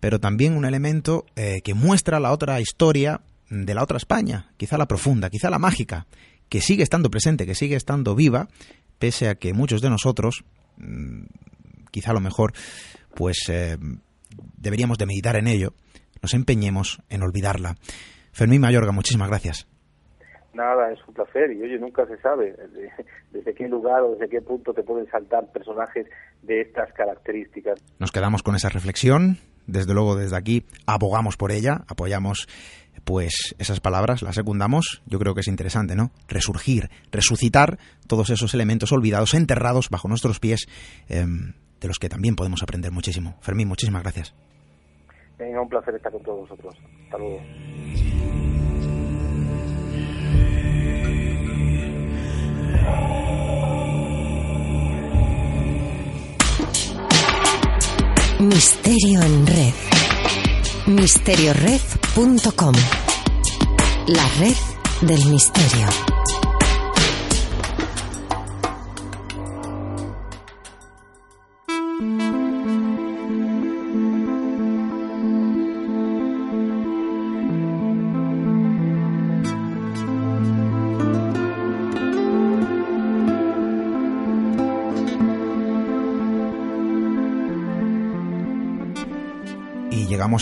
pero también un elemento eh, que muestra la otra historia de la otra España, quizá la profunda, quizá la mágica, que sigue estando presente, que sigue estando viva, pese a que muchos de nosotros, mm, quizá a lo mejor, pues eh, deberíamos de meditar en ello, nos empeñemos en olvidarla. Fermín Mayorga, muchísimas gracias. Nada, es un placer y oye, nunca se sabe desde qué lugar o desde qué punto te pueden saltar personajes de estas características. Nos quedamos con esa reflexión, desde luego desde aquí abogamos por ella, apoyamos pues esas palabras las secundamos, yo creo que es interesante, ¿no? Resurgir, resucitar todos esos elementos olvidados, enterrados bajo nuestros pies, em, de los que también podemos aprender muchísimo. Fermín, muchísimas gracias. Venga, un placer estar con todos vosotros. Hasta Misterio en red misteriored.com La red del misterio.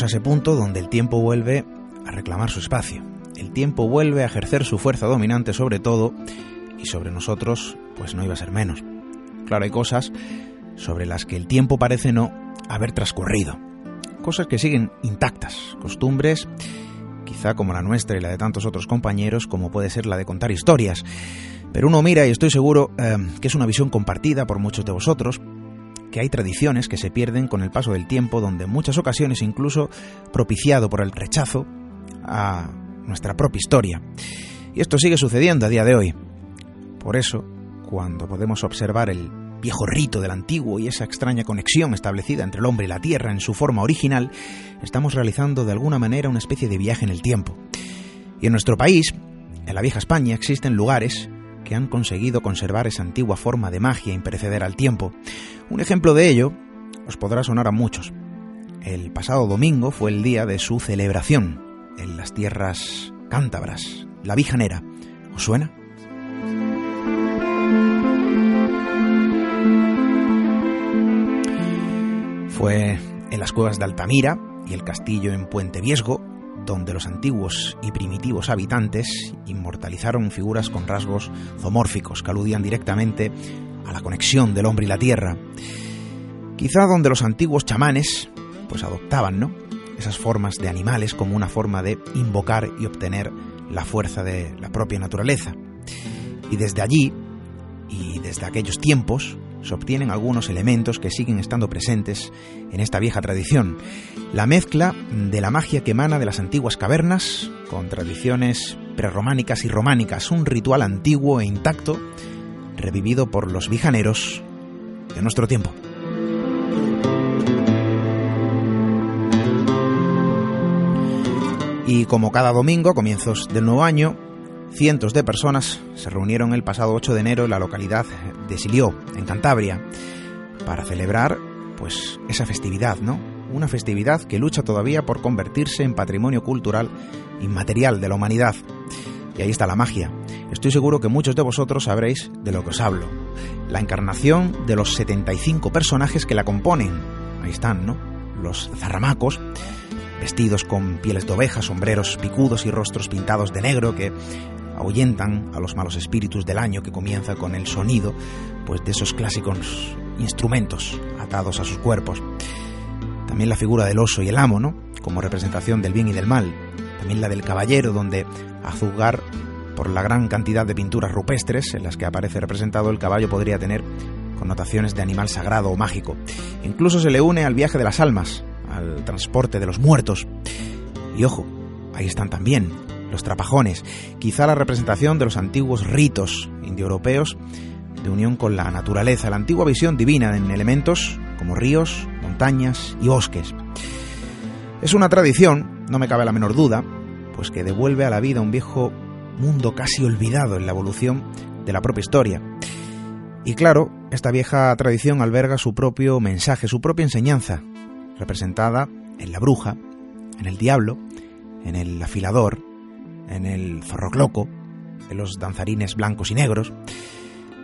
A ese punto donde el tiempo vuelve a reclamar su espacio. El tiempo vuelve a ejercer su fuerza dominante sobre todo y sobre nosotros pues no iba a ser menos. Claro, hay cosas sobre las que el tiempo parece no haber transcurrido. cosas que siguen intactas, costumbres quizá como la nuestra y la de tantos otros compañeros, como puede ser la de contar historias. Pero uno mira y estoy seguro eh, que es una visión compartida por muchos de vosotros, que hay tradiciones que se pierden con el paso del tiempo, donde en muchas ocasiones incluso propiciado por el rechazo a nuestra propia historia. Y esto sigue sucediendo a día de hoy. Por eso, cuando podemos observar el viejo rito del antiguo y esa extraña conexión establecida entre el hombre y la tierra en su forma original, estamos realizando de alguna manera una especie de viaje en el tiempo. Y en nuestro país, en la vieja España, existen lugares que han conseguido conservar esa antigua forma de magia imperecedera al tiempo. Un ejemplo de ello os podrá sonar a muchos. El pasado domingo fue el día de su celebración en las tierras cántabras, la Vijanera. ¿Os suena? Fue en las cuevas de Altamira y el castillo en Puente Viesgo, donde los antiguos y primitivos habitantes inmortalizaron figuras con rasgos zoomórficos que aludían directamente a la conexión del hombre y la tierra. Quizá donde los antiguos chamanes pues adoptaban, ¿no? esas formas de animales como una forma de invocar y obtener la fuerza de la propia naturaleza. Y desde allí, y desde aquellos tiempos, se obtienen algunos elementos que siguen estando presentes en esta vieja tradición. La mezcla de la magia que emana de las antiguas cavernas con tradiciones prerrománicas y románicas, un ritual antiguo e intacto revivido por los vijaneros de nuestro tiempo. Y como cada domingo, comienzos del nuevo año, Cientos de personas se reunieron el pasado 8 de enero en la localidad de Silió, en Cantabria, para celebrar pues esa festividad, ¿no? Una festividad que lucha todavía por convertirse en patrimonio cultural inmaterial de la humanidad. Y ahí está la magia. Estoy seguro que muchos de vosotros sabréis de lo que os hablo. La encarnación de los 75 personajes que la componen. Ahí están, ¿no? Los zarramacos, vestidos con pieles de oveja, sombreros picudos y rostros pintados de negro que ahuyentan a los malos espíritus del año que comienza con el sonido pues de esos clásicos instrumentos atados a sus cuerpos. También la figura del oso y el amo, ¿no? Como representación del bien y del mal. También la del caballero, donde a juzgar por la gran cantidad de pinturas rupestres en las que aparece representado el caballo podría tener connotaciones de animal sagrado o mágico. Incluso se le une al viaje de las almas, al transporte de los muertos. Y ojo, ahí están también los trapajones, quizá la representación de los antiguos ritos indoeuropeos de unión con la naturaleza, la antigua visión divina en elementos como ríos, montañas y bosques. Es una tradición, no me cabe la menor duda, pues que devuelve a la vida un viejo mundo casi olvidado en la evolución de la propia historia. Y claro, esta vieja tradición alberga su propio mensaje, su propia enseñanza, representada en la bruja, en el diablo, en el afilador, en el zorrocloco, en los danzarines blancos y negros,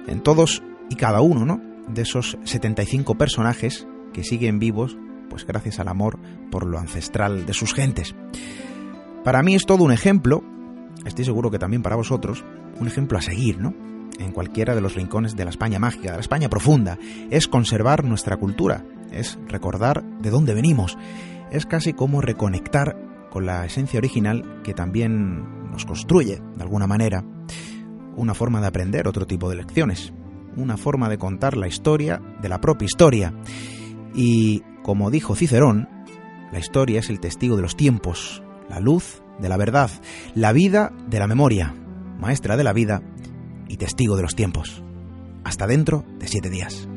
en todos y cada uno ¿no? de esos 75 personajes que siguen vivos pues gracias al amor por lo ancestral de sus gentes. Para mí es todo un ejemplo, estoy seguro que también para vosotros, un ejemplo a seguir, ¿no? En cualquiera de los rincones de la España mágica, de la España profunda, es conservar nuestra cultura, es recordar de dónde venimos, es casi como reconectar con la esencia original que también nos construye, de alguna manera, una forma de aprender otro tipo de lecciones, una forma de contar la historia de la propia historia. Y, como dijo Cicerón, la historia es el testigo de los tiempos, la luz de la verdad, la vida de la memoria, maestra de la vida y testigo de los tiempos. Hasta dentro de siete días.